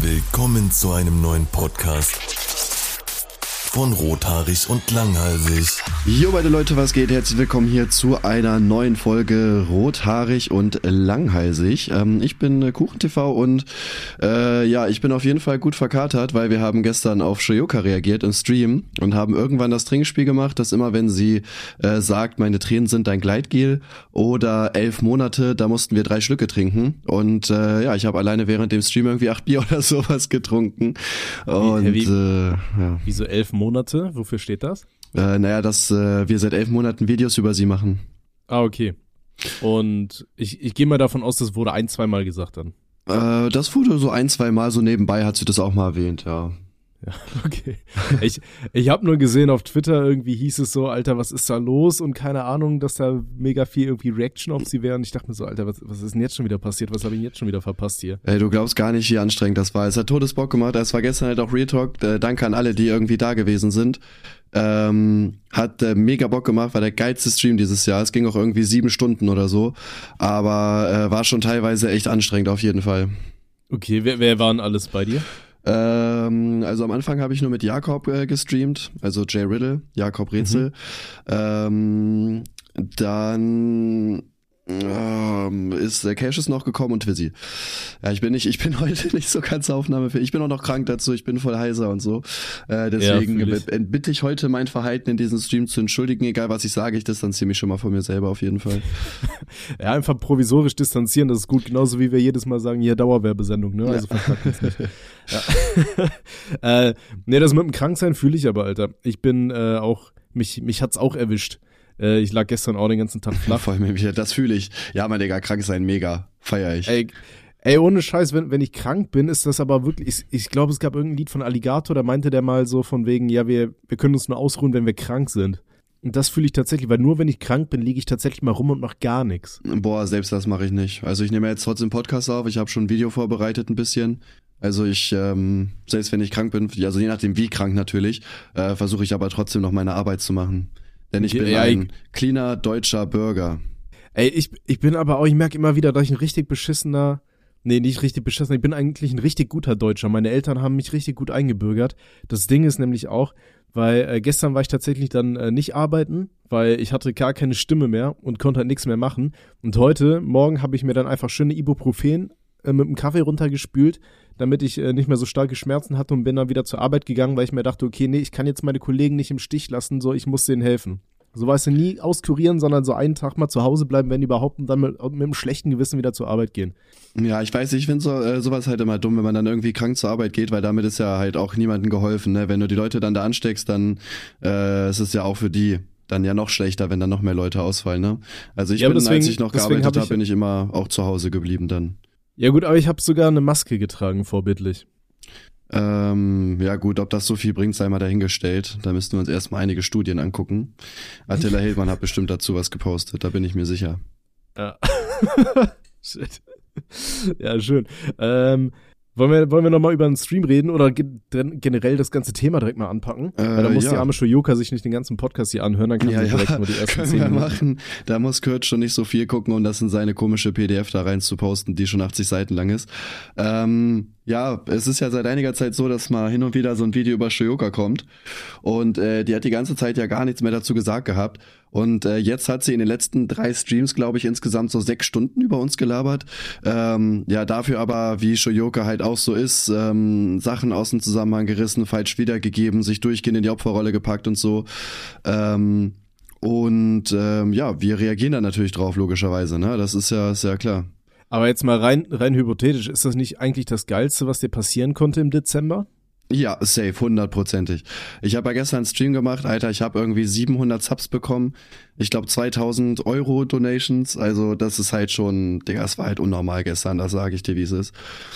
Willkommen zu einem neuen Podcast von Rothaarig und Langhalsig. Jo, meine Leute, was geht? Herzlich willkommen hier zu einer neuen Folge Rothaarig und Langhalsig. Ähm, ich bin äh, KuchenTV und äh, ja, ich bin auf jeden Fall gut verkatert, weil wir haben gestern auf Shoyoka reagiert im Stream und haben irgendwann das Trinkspiel gemacht, dass immer wenn sie äh, sagt, meine Tränen sind dein Gleitgel oder elf Monate, da mussten wir drei Schlücke trinken und äh, ja, ich habe alleine während dem Stream irgendwie acht Bier oder sowas getrunken und wie, wie, äh, ja. Wieso elf Monate? Wofür steht das? Äh, naja, dass äh, wir seit elf Monaten Videos über sie machen. Ah, okay. Und ich, ich gehe mal davon aus, das wurde ein, zweimal gesagt dann. Äh, das wurde so ein, zwei Mal so nebenbei, hat sie das auch mal erwähnt, ja. Ja, okay. Ich, ich habe nur gesehen auf Twitter, irgendwie hieß es so, Alter, was ist da los? Und keine Ahnung, dass da mega viel irgendwie Reaction auf sie wäre. Und ich dachte mir so, Alter, was, was ist denn jetzt schon wieder passiert? Was habe ich jetzt schon wieder verpasst hier? Ey, du glaubst gar nicht, wie anstrengend das war. Es hat Todesbock gemacht. Es war gestern halt auch Real Talk. Äh, danke an alle, die irgendwie da gewesen sind. Ähm, hat äh, mega Bock gemacht, war der geilste Stream dieses Jahr. Es ging auch irgendwie sieben Stunden oder so. Aber äh, war schon teilweise echt anstrengend auf jeden Fall. Okay, wer, wer waren alles bei dir? Ähm, also am Anfang habe ich nur mit Jakob äh, gestreamt, also Jay Riddle, Jakob Rätsel. Mhm. Ähm, dann ähm, ist der Cash ist noch gekommen und Twizzy. Ja, ich bin nicht, ich bin heute nicht so ganz aufnahmefähig. Ich bin auch noch krank dazu, ich bin voll heiser und so. Äh, deswegen ja, bitte ich heute mein Verhalten in diesem Stream zu entschuldigen, egal was ich sage, ich distanziere mich schon mal von mir selber auf jeden Fall. ja, einfach provisorisch distanzieren, das ist gut, genauso wie wir jedes Mal sagen, hier Dauerwerbesendung, ne? Also ja. Ja. äh, nee, das mit dem Kranksein fühle ich aber, Alter. Ich bin äh, auch, mich, mich hat's auch erwischt. Äh, ich lag gestern auch den ganzen Tag flach. Voll mir wieder, das fühle ich. Ja, mein Digga, krank sein, mega. Feier ich. Ey, ey, ohne Scheiß, wenn, wenn ich krank bin, ist das aber wirklich, ich, ich glaube, es gab irgendein Lied von Alligator, da meinte der mal so von wegen, ja, wir, wir können uns nur ausruhen, wenn wir krank sind. Und das fühle ich tatsächlich, weil nur wenn ich krank bin, liege ich tatsächlich mal rum und mache gar nichts. Boah, selbst das mache ich nicht. Also ich nehme jetzt trotzdem Podcast auf, ich habe schon ein Video vorbereitet ein bisschen. Also ich, ähm, selbst wenn ich krank bin, also je nachdem wie krank natürlich, äh, versuche ich aber trotzdem noch meine Arbeit zu machen. Denn ich bin ja, ein cleaner deutscher Bürger. Ey, ich, ich bin aber auch, ich merke immer wieder, dass ich ein richtig beschissener, nee, nicht richtig beschissener, ich bin eigentlich ein richtig guter Deutscher. Meine Eltern haben mich richtig gut eingebürgert. Das Ding ist nämlich auch, weil äh, gestern war ich tatsächlich dann äh, nicht arbeiten, weil ich hatte gar keine Stimme mehr und konnte halt nichts mehr machen. Und heute, morgen habe ich mir dann einfach schöne Ibuprofen äh, mit dem Kaffee runtergespült, damit ich äh, nicht mehr so starke Schmerzen hatte und bin dann wieder zur Arbeit gegangen, weil ich mir dachte, okay, nee, ich kann jetzt meine Kollegen nicht im Stich lassen, so ich muss denen helfen. So weißt du, nie auskurieren, sondern so einen Tag mal zu Hause bleiben, wenn überhaupt, und dann mit, mit einem schlechten Gewissen wieder zur Arbeit gehen. Ja, ich weiß, ich finde so, äh, sowas halt immer dumm, wenn man dann irgendwie krank zur Arbeit geht, weil damit ist ja halt auch niemandem geholfen. Ne? Wenn du die Leute dann da ansteckst, dann äh, ist es ja auch für die dann ja noch schlechter, wenn dann noch mehr Leute ausfallen. Ne? Also ich ja, bin, deswegen, als ich noch gearbeitet habe, hab, bin ich immer auch zu Hause geblieben dann. Ja gut, aber ich habe sogar eine Maske getragen, vorbildlich. Ähm, ja gut, ob das so viel bringt, sei mal dahingestellt. Da müssten wir uns erstmal einige Studien angucken. Attila Hildmann hat bestimmt dazu was gepostet, da bin ich mir sicher. Ja. Shit. Ja, schön. Ähm, wollen wir, wollen wir nochmal über den Stream reden oder generell das ganze Thema direkt mal anpacken? Äh, Weil da muss ja. die arme Shoyoka sich nicht den ganzen Podcast hier anhören, dann kann ja, sie direkt ja. nur die ersten Können zehn wir machen. Da muss Kurt schon nicht so viel gucken, um das in seine komische PDF da rein zu posten, die schon 80 Seiten lang ist. Ähm, ja, es ist ja seit einiger Zeit so, dass mal hin und wieder so ein Video über Shoyoka kommt. Und äh, die hat die ganze Zeit ja gar nichts mehr dazu gesagt gehabt. Und äh, jetzt hat sie in den letzten drei Streams, glaube ich, insgesamt so sechs Stunden über uns gelabert. Ähm, ja, dafür aber, wie Shoyoka halt auch so ist, ähm, Sachen aus dem Zusammenhang gerissen, falsch wiedergegeben, sich durchgehend in die Opferrolle gepackt und so. Ähm, und ähm, ja, wir reagieren da natürlich drauf, logischerweise. Ne? Das ist ja, ist ja klar. Aber jetzt mal rein, rein hypothetisch, ist das nicht eigentlich das Geilste, was dir passieren konnte im Dezember? Ja, safe, hundertprozentig. Ich habe ja gestern einen Stream gemacht, Alter, ich habe irgendwie 700 Subs bekommen. Ich glaube 2000 Euro Donations, also das ist halt schon, Digga, es war halt unnormal gestern, das sage ich dir, wie es ist.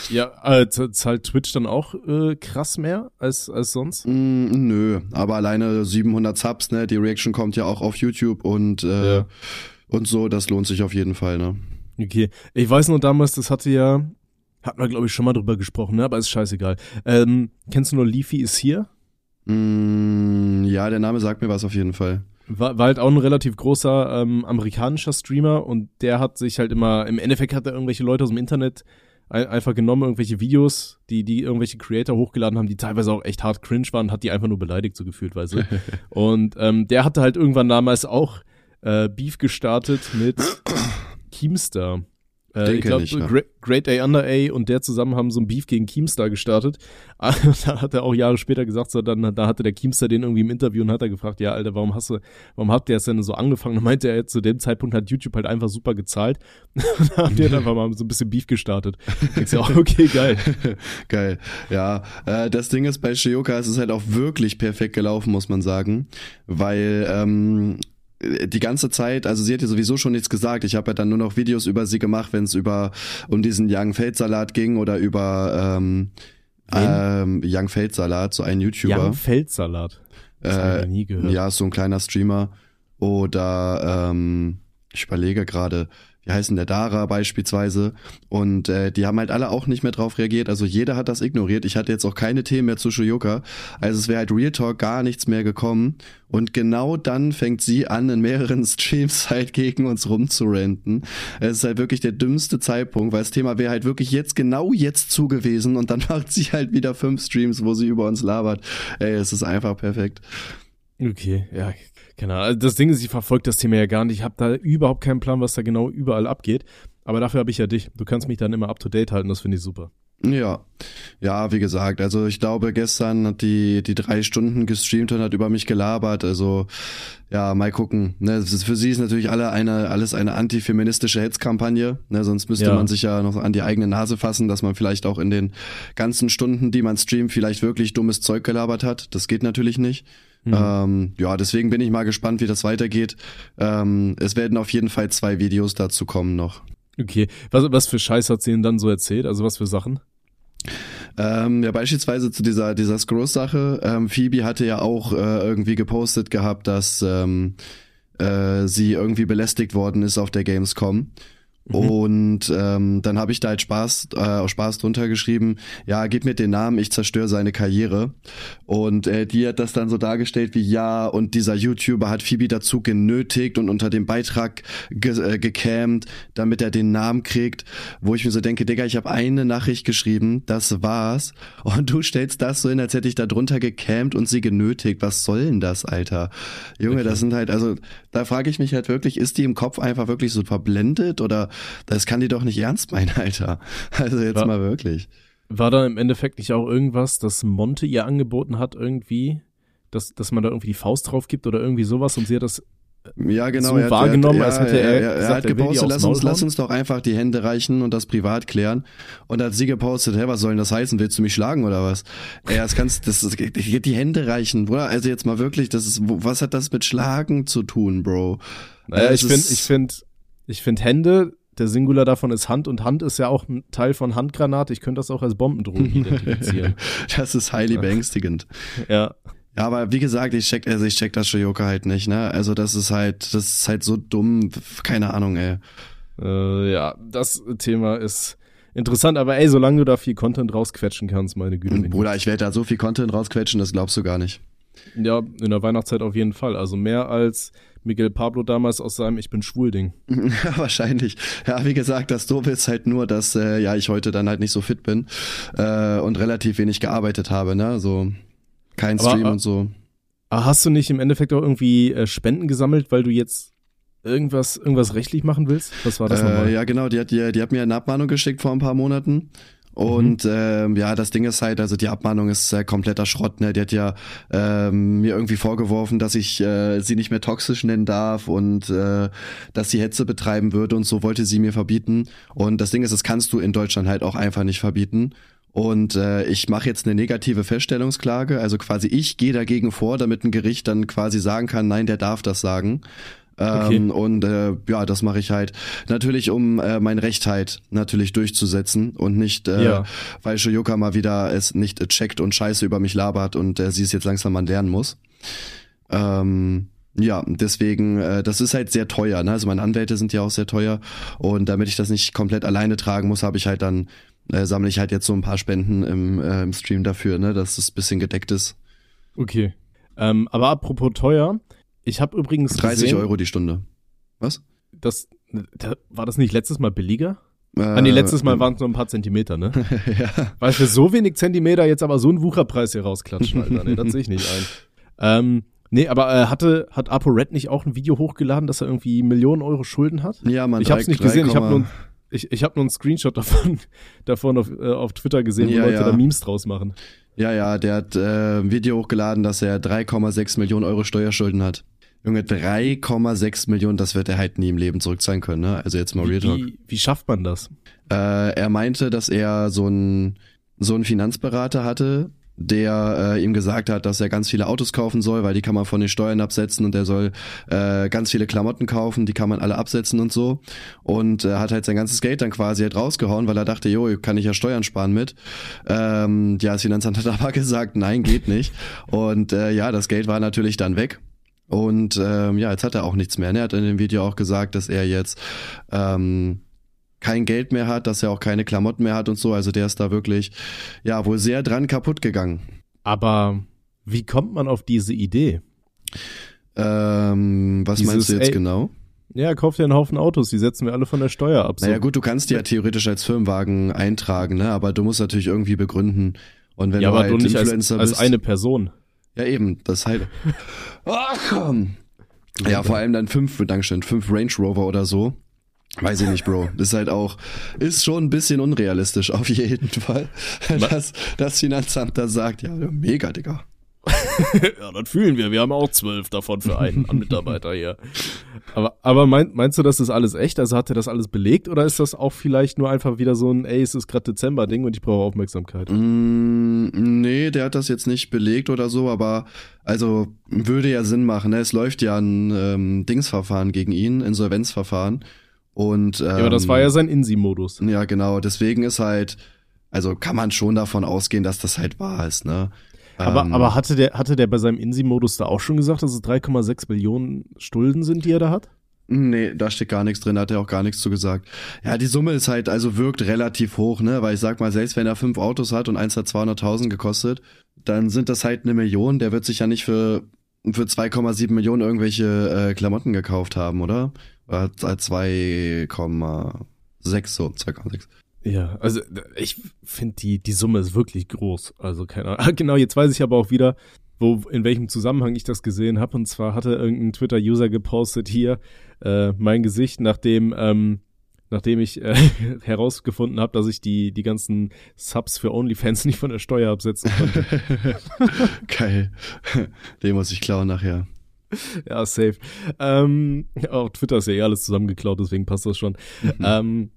Ja, äh, zahlt Twitch dann auch äh, krass mehr als, als sonst? Mm, nö, aber alleine 700 Subs, ne, die Reaction kommt ja auch auf YouTube und, äh, ja. und so, das lohnt sich auf jeden Fall, ne. Okay. Ich weiß noch damals, das hatte ja, hat man glaube ich schon mal drüber gesprochen, ne? aber ist scheißegal. Ähm, kennst du nur Leafy ist hier? Mm, ja, der Name sagt mir was auf jeden Fall. War, war halt auch ein relativ großer ähm, amerikanischer Streamer und der hat sich halt immer, im Endeffekt hat er irgendwelche Leute aus dem Internet ein, einfach genommen irgendwelche Videos, die die irgendwelche Creator hochgeladen haben, die teilweise auch echt hart cringe waren, hat die einfach nur beleidigt so gefühlt, weißt du. und ähm, der hatte halt irgendwann damals auch äh, Beef gestartet mit Keemstar. Äh, ich glaube, Great, Great A Under A und der zusammen haben so ein Beef gegen Keemstar gestartet. da hat er auch Jahre später gesagt, so dann da hatte der Keemstar den irgendwie im Interview und hat er gefragt, ja, Alter, warum hast du, warum habt ihr es denn so angefangen? Und meinte er, zu dem Zeitpunkt hat YouTube halt einfach super gezahlt. und da haben die halt einfach mal so ein bisschen Beef gestartet. Ich so, okay, geil. geil. Ja, äh, das Ding ist bei Shioka, es ist halt auch wirklich perfekt gelaufen, muss man sagen, weil ähm, die ganze Zeit, also sie hat ja sowieso schon nichts gesagt. Ich habe ja dann nur noch Videos über sie gemacht, wenn es über um diesen Young Feldsalat ging oder über ähm, ähm, Young Feldsalat, so ein YouTuber. Young Feldsalat. Das äh, ich nie gehört. Ja, so ein kleiner Streamer. Oder ähm, ich überlege gerade, wie heißen der Dara beispielsweise. Und äh, die haben halt alle auch nicht mehr drauf reagiert. Also jeder hat das ignoriert. Ich hatte jetzt auch keine Themen mehr zu Shoyoka. Also es wäre halt Real Talk gar nichts mehr gekommen. Und genau dann fängt sie an, in mehreren Streams halt gegen uns rumzurenten. Es ist halt wirklich der dümmste Zeitpunkt, weil das Thema wäre halt wirklich jetzt genau jetzt zugewiesen und dann macht sie halt wieder fünf Streams, wo sie über uns labert. Ey, es ist einfach perfekt. Okay, ja, Genau, also das Ding ist, ich verfolge das Thema ja gar nicht. Ich habe da überhaupt keinen Plan, was da genau überall abgeht. Aber dafür habe ich ja dich. Du kannst mich dann immer up to date halten, das finde ich super. Ja, ja, wie gesagt, also ich glaube, gestern hat die die drei Stunden gestreamt und hat über mich gelabert. Also ja, mal gucken. Ne, für sie ist natürlich alle eine alles eine antifeministische Hetzkampagne. Ne, sonst müsste ja. man sich ja noch an die eigene Nase fassen, dass man vielleicht auch in den ganzen Stunden, die man streamt, vielleicht wirklich dummes Zeug gelabert hat. Das geht natürlich nicht. Mhm. Ähm, ja, deswegen bin ich mal gespannt, wie das weitergeht. Ähm, es werden auf jeden Fall zwei Videos dazu kommen noch. Okay, was, was für Scheiß hat sie denn dann so erzählt? Also was für Sachen? Ähm, ja, beispielsweise zu dieser, dieser Scrolls-Sache. Ähm, Phoebe hatte ja auch äh, irgendwie gepostet gehabt, dass ähm, äh, sie irgendwie belästigt worden ist auf der Gamescom. Mhm. Und ähm, dann habe ich da halt Spaß, äh, Spaß drunter geschrieben, ja, gib mir den Namen, ich zerstöre seine Karriere. Und äh, die hat das dann so dargestellt wie, ja, und dieser YouTuber hat Phoebe dazu genötigt und unter dem Beitrag ge äh, gecammt, damit er den Namen kriegt, wo ich mir so denke, Digga, ich habe eine Nachricht geschrieben, das war's. Und du stellst das so hin, als hätte ich da drunter gecammt und sie genötigt. Was soll denn das, Alter? Junge, okay. das sind halt, also da frage ich mich halt wirklich, ist die im Kopf einfach wirklich so verblendet oder das kann die doch nicht ernst meinen, Alter. Also jetzt war, mal wirklich. War da im Endeffekt nicht auch irgendwas, das Monte ihr angeboten hat irgendwie, dass, dass man da irgendwie die Faust drauf gibt oder irgendwie sowas und sie hat das ja, genau. so er hat, wahrgenommen, er, als hätte er, er, er, er hat gepostet, lass uns, lass uns doch einfach die Hände reichen und das privat klären. Und hat sie gepostet, hä, was soll denn das heißen? Willst du mich schlagen oder was? Ey, das kannst, das ist, die Hände reichen, oder? Also jetzt mal wirklich, das ist, was hat das mit Schlagen zu tun, Bro? Naja, ich finde, ich finde, ich finde Hände, der Singular davon ist Hand und Hand ist ja auch ein Teil von Handgranate. Ich könnte das auch als Bombendrohung identifizieren. das ist highly beängstigend. Ja. Ja, aber wie gesagt, ich check, also ich check das Shoyoka halt nicht, ne? Also das ist halt, das ist halt so dumm, keine Ahnung, ey. Äh, ja, das Thema ist interessant, aber ey, solange du da viel Content rausquetschen kannst, meine Güte. Bruder, ich werde da so viel Content rausquetschen, das glaubst du gar nicht. Ja, in der Weihnachtszeit auf jeden Fall. Also mehr als Miguel Pablo damals aus seinem Ich bin schwul Ding. Ja, wahrscheinlich. Ja, wie gesagt, das Doofe ist halt nur, dass äh, ja ich heute dann halt nicht so fit bin äh, und relativ wenig gearbeitet habe, ne? So kein Stream aber, und so. Hast du nicht im Endeffekt auch irgendwie äh, Spenden gesammelt, weil du jetzt irgendwas, irgendwas rechtlich machen willst? Was war das äh, nochmal? Ja, genau, die hat, die, die hat mir eine Abmahnung geschickt vor ein paar Monaten. Und mhm. ähm, ja, das Ding ist halt, also die Abmahnung ist äh, kompletter Schrott. Ne? Die hat ja ähm, mir irgendwie vorgeworfen, dass ich äh, sie nicht mehr toxisch nennen darf und äh, dass sie Hetze betreiben würde und so wollte sie mir verbieten. Und das Ding ist, das kannst du in Deutschland halt auch einfach nicht verbieten. Und äh, ich mache jetzt eine negative Feststellungsklage, also quasi ich gehe dagegen vor, damit ein Gericht dann quasi sagen kann, nein, der darf das sagen. Okay. Ähm, und äh, ja, das mache ich halt natürlich, um äh, mein Recht halt natürlich durchzusetzen und nicht, äh, ja. weil Shoyoka mal wieder es nicht checkt und Scheiße über mich labert und äh, sie es jetzt langsam mal lernen muss. Ähm, ja, deswegen, äh, das ist halt sehr teuer. Ne? Also meine Anwälte sind ja auch sehr teuer und damit ich das nicht komplett alleine tragen muss, habe ich halt dann äh, sammle ich halt jetzt so ein paar Spenden im, äh, im Stream dafür, ne, dass es bisschen gedeckt ist. Okay. Ähm, aber apropos teuer, ich habe übrigens 30 gesehen, Euro die Stunde. Was? Das, da, war das nicht letztes Mal billiger? Äh, ah, nee, letztes Mal waren es nur ein paar Zentimeter, ne? ja. Weil für so wenig Zentimeter jetzt aber so einen Wucherpreis hier rausklatschen, Alter. Nee, das sehe ich nicht ein. Ähm, nee, aber äh, hatte, hat ApoRed nicht auch ein Video hochgeladen, dass er irgendwie Millionen Euro Schulden hat? Ja, man. Ich hab's nicht gesehen, ich habe nur, ich, ich hab nur einen Screenshot davon, davon auf, äh, auf Twitter gesehen, wo ja, Leute ja. da Memes draus machen. Ja, ja, der hat äh, ein Video hochgeladen, dass er 3,6 Millionen Euro Steuerschulden hat. Junge, 3,6 Millionen, das wird er halt nie im Leben zurückzahlen können, ne? Also jetzt mal Real Talk. Wie, wie schafft man das? Äh, er meinte, dass er so einen so einen Finanzberater hatte, der äh, ihm gesagt hat, dass er ganz viele Autos kaufen soll, weil die kann man von den Steuern absetzen und er soll äh, ganz viele Klamotten kaufen, die kann man alle absetzen und so. Und äh, hat halt sein ganzes Geld dann quasi halt rausgehauen, weil er dachte, jo, kann ich ja Steuern sparen mit. Ähm, ja, das Finanzamt hat aber gesagt, nein, geht nicht. Und äh, ja, das Geld war natürlich dann weg. Und ähm, ja, jetzt hat er auch nichts mehr. Ne? Er hat in dem Video auch gesagt, dass er jetzt ähm, kein Geld mehr hat, dass er auch keine Klamotten mehr hat und so. Also der ist da wirklich, ja, wohl sehr dran kaputt gegangen. Aber wie kommt man auf diese Idee? Ähm, was Dieses, meinst du jetzt ey, genau? Ja, kauf dir einen Haufen Autos, die setzen wir alle von der Steuer ab. So. Naja gut, du kannst die ja theoretisch als Firmenwagen eintragen, ne? Aber du musst natürlich irgendwie begründen. Und wenn ja, du aber halt du nicht Influencer als, als eine Person. Ja, eben, das halt. Ach komm. Ja, vor allem dann fünf, Dankeschön, fünf Range Rover oder so. Weiß ich nicht, Bro. Das ist halt auch, ist schon ein bisschen unrealistisch, auf jeden Fall. Dass das Finanzamt da sagt, ja, mega, Digga. ja, das fühlen wir. Wir haben auch zwölf davon für einen Mitarbeiter hier. Aber, aber mein, meinst du, das ist alles echt? Also hat er das alles belegt oder ist das auch vielleicht nur einfach wieder so ein, ey, es ist gerade Dezember-Ding und ich brauche Aufmerksamkeit? Mm, nee, der hat das jetzt nicht belegt oder so, aber also würde ja Sinn machen. Ne? Es läuft ja ein ähm, Dingsverfahren gegen ihn, Insolvenzverfahren. Und, ähm, ja, aber das war ja ähm, sein Insi-Modus. Ja, genau. Deswegen ist halt, also kann man schon davon ausgehen, dass das halt wahr ist, ne? Aber, ähm, aber hatte der, hatte der bei seinem Insi-Modus da auch schon gesagt, dass es 3,6 Millionen Stulden sind, die er da hat? Nee, da steht gar nichts drin, hat er auch gar nichts zu gesagt. Ja, die Summe ist halt, also wirkt relativ hoch, ne? Weil ich sag mal, selbst wenn er fünf Autos hat und eins hat 200.000 gekostet, dann sind das halt eine Million. Der wird sich ja nicht für, für 2,7 Millionen irgendwelche äh, Klamotten gekauft haben, oder? Oder 2,6 so, 2,6. Ja, also ich finde die die Summe ist wirklich groß. Also keine Ahnung. Genau, jetzt weiß ich aber auch wieder, wo in welchem Zusammenhang ich das gesehen habe. Und zwar hatte irgendein Twitter-User gepostet hier äh, mein Gesicht, nachdem ähm, nachdem ich äh, herausgefunden habe, dass ich die die ganzen Subs für OnlyFans nicht von der Steuer absetzen konnte. Geil. Den muss ich klauen nachher. Ja, safe. Ähm, auch Twitter ist ja eh alles zusammengeklaut, deswegen passt das schon. Mhm. Ähm,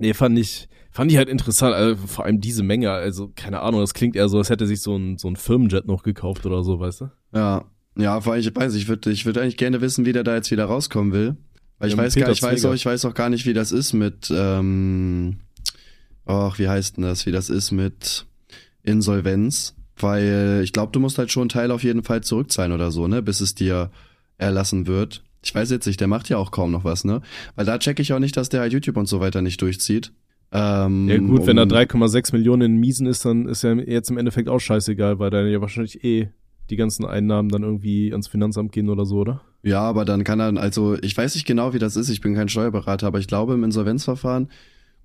Nee, fand ich, fand ich halt interessant, also vor allem diese Menge, also keine Ahnung, das klingt eher so, als hätte sich so ein, so ein Firmenjet noch gekauft oder so, weißt du? Ja, ja, vor allem, ich weiß, ich würde ich würde eigentlich gerne wissen, wie der da jetzt wieder rauskommen will. Weil ich ja, weiß gar, ich weiß auch, ich weiß auch gar nicht, wie das ist mit, ähm, ach, wie heißt denn das, wie das ist mit Insolvenz. Weil ich glaube, du musst halt schon einen Teil auf jeden Fall zurückzahlen oder so, ne, bis es dir erlassen wird. Ich weiß jetzt nicht, der macht ja auch kaum noch was, ne? Weil da checke ich auch nicht, dass der halt YouTube und so weiter nicht durchzieht. Ähm, ja gut, um, wenn da 3,6 Millionen in Miesen ist, dann ist ja jetzt im Endeffekt auch scheißegal, weil da ja wahrscheinlich eh die ganzen Einnahmen dann irgendwie ans Finanzamt gehen oder so, oder? Ja, aber dann kann er, also ich weiß nicht genau, wie das ist, ich bin kein Steuerberater, aber ich glaube, im Insolvenzverfahren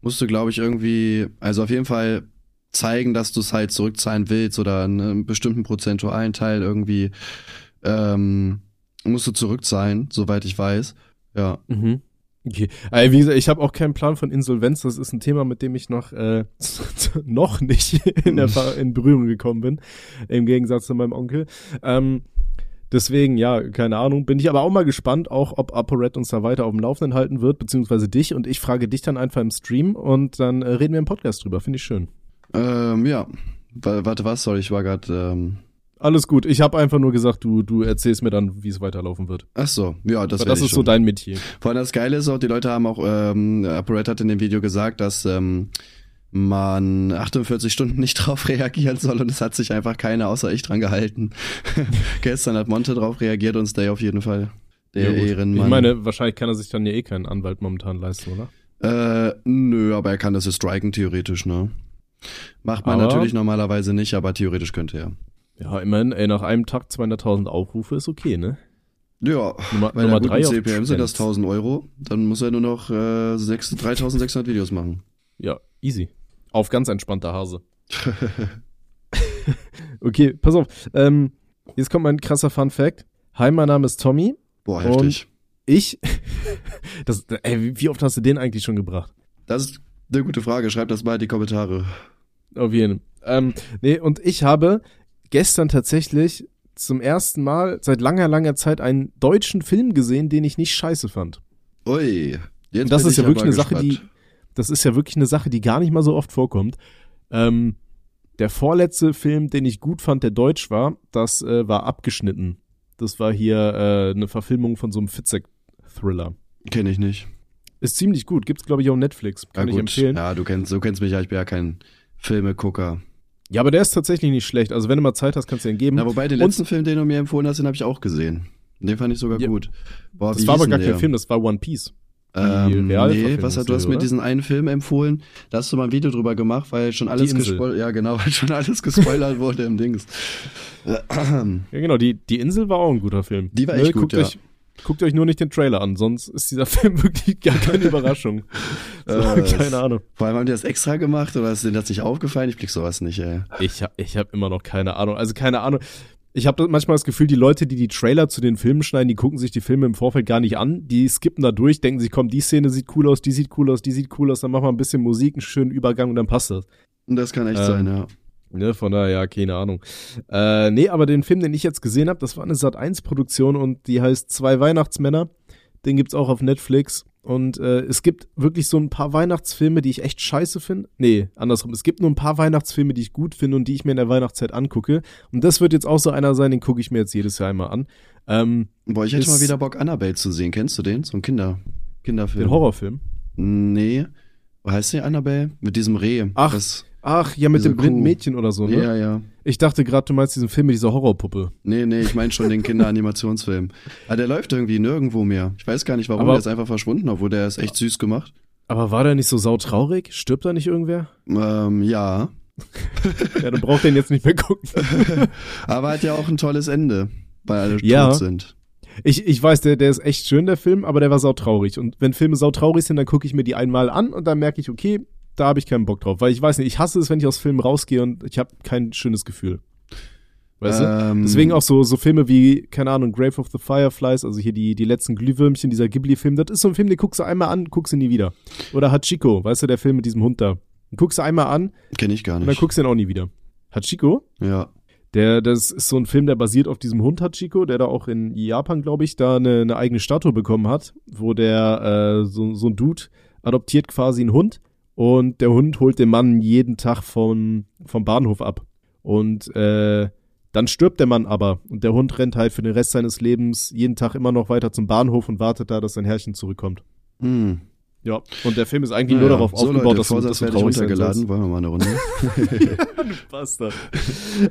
musst du, glaube ich, irgendwie, also auf jeden Fall zeigen, dass du es halt zurückzahlen willst oder einen bestimmten prozentualen Teil irgendwie ähm, musst du zurückzahlen, soweit ich weiß. Ja. Mhm. Okay. Also wie gesagt, ich habe auch keinen Plan von Insolvenz. Das ist ein Thema, mit dem ich noch äh, noch nicht in, der, in Berührung gekommen bin, im Gegensatz zu meinem Onkel. Ähm, deswegen, ja, keine Ahnung. Bin ich aber auch mal gespannt, auch ob ApoRed uns da weiter auf dem Laufenden halten wird, beziehungsweise dich. Und ich frage dich dann einfach im Stream und dann äh, reden wir im Podcast drüber. Finde ich schön. Ähm, ja. Warte, was? Sorry, ich war gerade ähm, alles gut. Ich habe einfach nur gesagt, du, du erzählst mir dann, wie es weiterlaufen wird. Ach so, ja, das, das ist schon. so dein Metier. Vor allem das Geile ist auch, die Leute haben auch, ähm, ApoRed hat in dem Video gesagt, dass ähm, man 48 Stunden nicht drauf reagieren soll und es hat sich einfach keiner außer ich dran gehalten. Gestern hat Monte drauf reagiert und Stay auf jeden Fall. Der ja, Ehrenmann. Ich meine, wahrscheinlich kann er sich dann ja eh keinen Anwalt momentan leisten, oder? Äh, nö, aber er kann das ja striken, theoretisch, ne? Macht man aber natürlich normalerweise nicht, aber theoretisch könnte er. Ja, immerhin, ey, nach einem Tag 200.000 Aufrufe ist okay, ne? Ja, Nummer, bei Nummer drei CPM sind das Trends. 1000 Euro. Dann muss er nur noch äh, 6 3600 Videos machen. Ja, easy. Auf ganz entspannter Hase. okay, pass auf. Ähm, jetzt kommt mein krasser Fun Fact. Hi, mein Name ist Tommy. Boah, heftig. Ich, das, ey, wie- oft hast du den eigentlich schon gebracht? Das ist eine gute Frage. Schreibt das mal in die Kommentare. Auf jeden. Ähm, nee, und ich habe gestern tatsächlich zum ersten Mal seit langer, langer Zeit einen deutschen Film gesehen, den ich nicht scheiße fand. Ui. Jetzt das ist ja ich wirklich eine Sache, die, das ist ja wirklich eine Sache, die gar nicht mal so oft vorkommt. Ähm, der vorletzte Film, den ich gut fand, der deutsch war, das äh, war abgeschnitten. Das war hier äh, eine Verfilmung von so einem Fitzek-Thriller. Kenn ich nicht. Ist ziemlich gut, gibt's glaube ich auf Netflix, kann ja, ich empfehlen. Ja, du kennst, du kennst mich ja, ich bin ja kein Filmegucker. Ja, aber der ist tatsächlich nicht schlecht. Also wenn du mal Zeit hast, kannst du den geben. Na, wobei den Und- letzten Film, den du mir empfohlen hast, den habe ich auch gesehen. Den fand ich sogar Ja. gut. Boah, das war aber gar denn kein der? Film, das war One Piece. Ähm, nee, was hat, du hast der, mir diesen einen Film empfohlen, da hast du mal ein Video drüber gemacht, weil schon alles gespoilert, ja genau, weil schon alles gespoilert wurde im Dings. Ja, genau, die, die Insel war auch ein guter Film. Die war echt gut, guckt ja. Euch, guckt euch nur nicht den Trailer an, sonst ist dieser Film wirklich gar keine Überraschung. so, Äh, keine Ahnung. Vor allem haben die das extra gemacht oder ist denen das nicht aufgefallen? Ich blick sowas nicht, ey. Ich hab, ich hab immer noch keine Ahnung. Also keine Ahnung. Ich habe manchmal das Gefühl, die Leute, die die Trailer zu den Filmen schneiden, die gucken sich die Filme im Vorfeld gar nicht an. Die skippen da durch, denken sich, komm, die Szene sieht cool aus, die sieht cool aus, die sieht cool aus, dann machen wir ein bisschen Musik, einen schönen Übergang und dann passt das. Und das kann echt Ähm, sein, ja. Ne, von daher, ja, keine Ahnung. Äh, nee, aber den Film, den ich jetzt gesehen habe, das war eine Sat1-Produktion und die heißt Zwei Weihnachtsmänner. Den gibt's auch auf Netflix. Und äh, es gibt wirklich so ein paar Weihnachtsfilme, die ich echt scheiße finde. Nee, andersrum. Es gibt nur ein paar Weihnachtsfilme, die ich gut finde und die ich mir in der Weihnachtszeit angucke. Und das wird jetzt auch so einer sein, den gucke ich mir jetzt jedes Jahr einmal an. Ähm, Boah, ich hätte mal wieder Bock, Annabelle zu sehen. Kennst du den? So ein Kinder, Kinderfilm. den Horrorfilm. Nee. Heißt der Annabelle? Mit diesem Reh. Ach, Das, Ach, ja, mit Diese dem blinden. Mädchen oder so, ne? ja, ja. Ich dachte gerade, du meinst diesen Film mit dieser Horrorpuppe. Nee, nee, ich meine schon den Kinderanimationsfilm. Aber der läuft irgendwie nirgendwo mehr. Ich weiß gar nicht warum, Aber- der ist einfach verschwunden, obwohl der ist echt süß gemacht. Aber war der nicht so sautraurig? Stirbt da nicht irgendwer? Ähm, ja. Ja, dann braucht den jetzt nicht mehr gucken. Aber hat ja auch ein tolles Ende, weil alle Ja. tot sind. Ich, ich weiß, der, der ist echt schön, der Film, aber der war sautraurig. Und wenn Filme sautraurig sind, dann gucke ich mir die einmal an und dann merke ich, okay, da habe ich keinen Bock drauf. Weil ich weiß nicht, ich hasse es, wenn ich aus Filmen rausgehe und ich habe kein schönes Gefühl. Weißt du? Ähm, Deswegen auch so, so Filme wie, keine Ahnung, Grave of the Fireflies, also hier die, die letzten Glühwürmchen, dieser Ghibli-Film, das ist so ein Film, den guckst du einmal an, guckst ihn nie wieder. Oder Hachiko, weißt du, der Film mit diesem Hund da. Den guckst du einmal an Kenn ich gar und dann nicht. guckst du ihn auch nie wieder. Hachiko? Ja. Der, das ist so ein Film, der basiert auf diesem Hund Hachiko, der da auch in Japan, glaube ich, da eine, eine eigene Statue bekommen hat, wo der äh, so, so ein Dude adoptiert quasi einen Hund und der Hund holt den Mann jeden Tag vom, vom Bahnhof ab. Und äh, dann stirbt der Mann aber und der Hund rennt halt für den Rest seines Lebens jeden Tag immer noch weiter zum Bahnhof und wartet da, dass sein Herrchen zurückkommt. Hm. Ja, und der Film ist eigentlich Naja, nur darauf so, aufgebaut, Leute, dass du, Vorsatz dass du traurig runtergeladen. Wollen wir mal eine Runde? Bastard.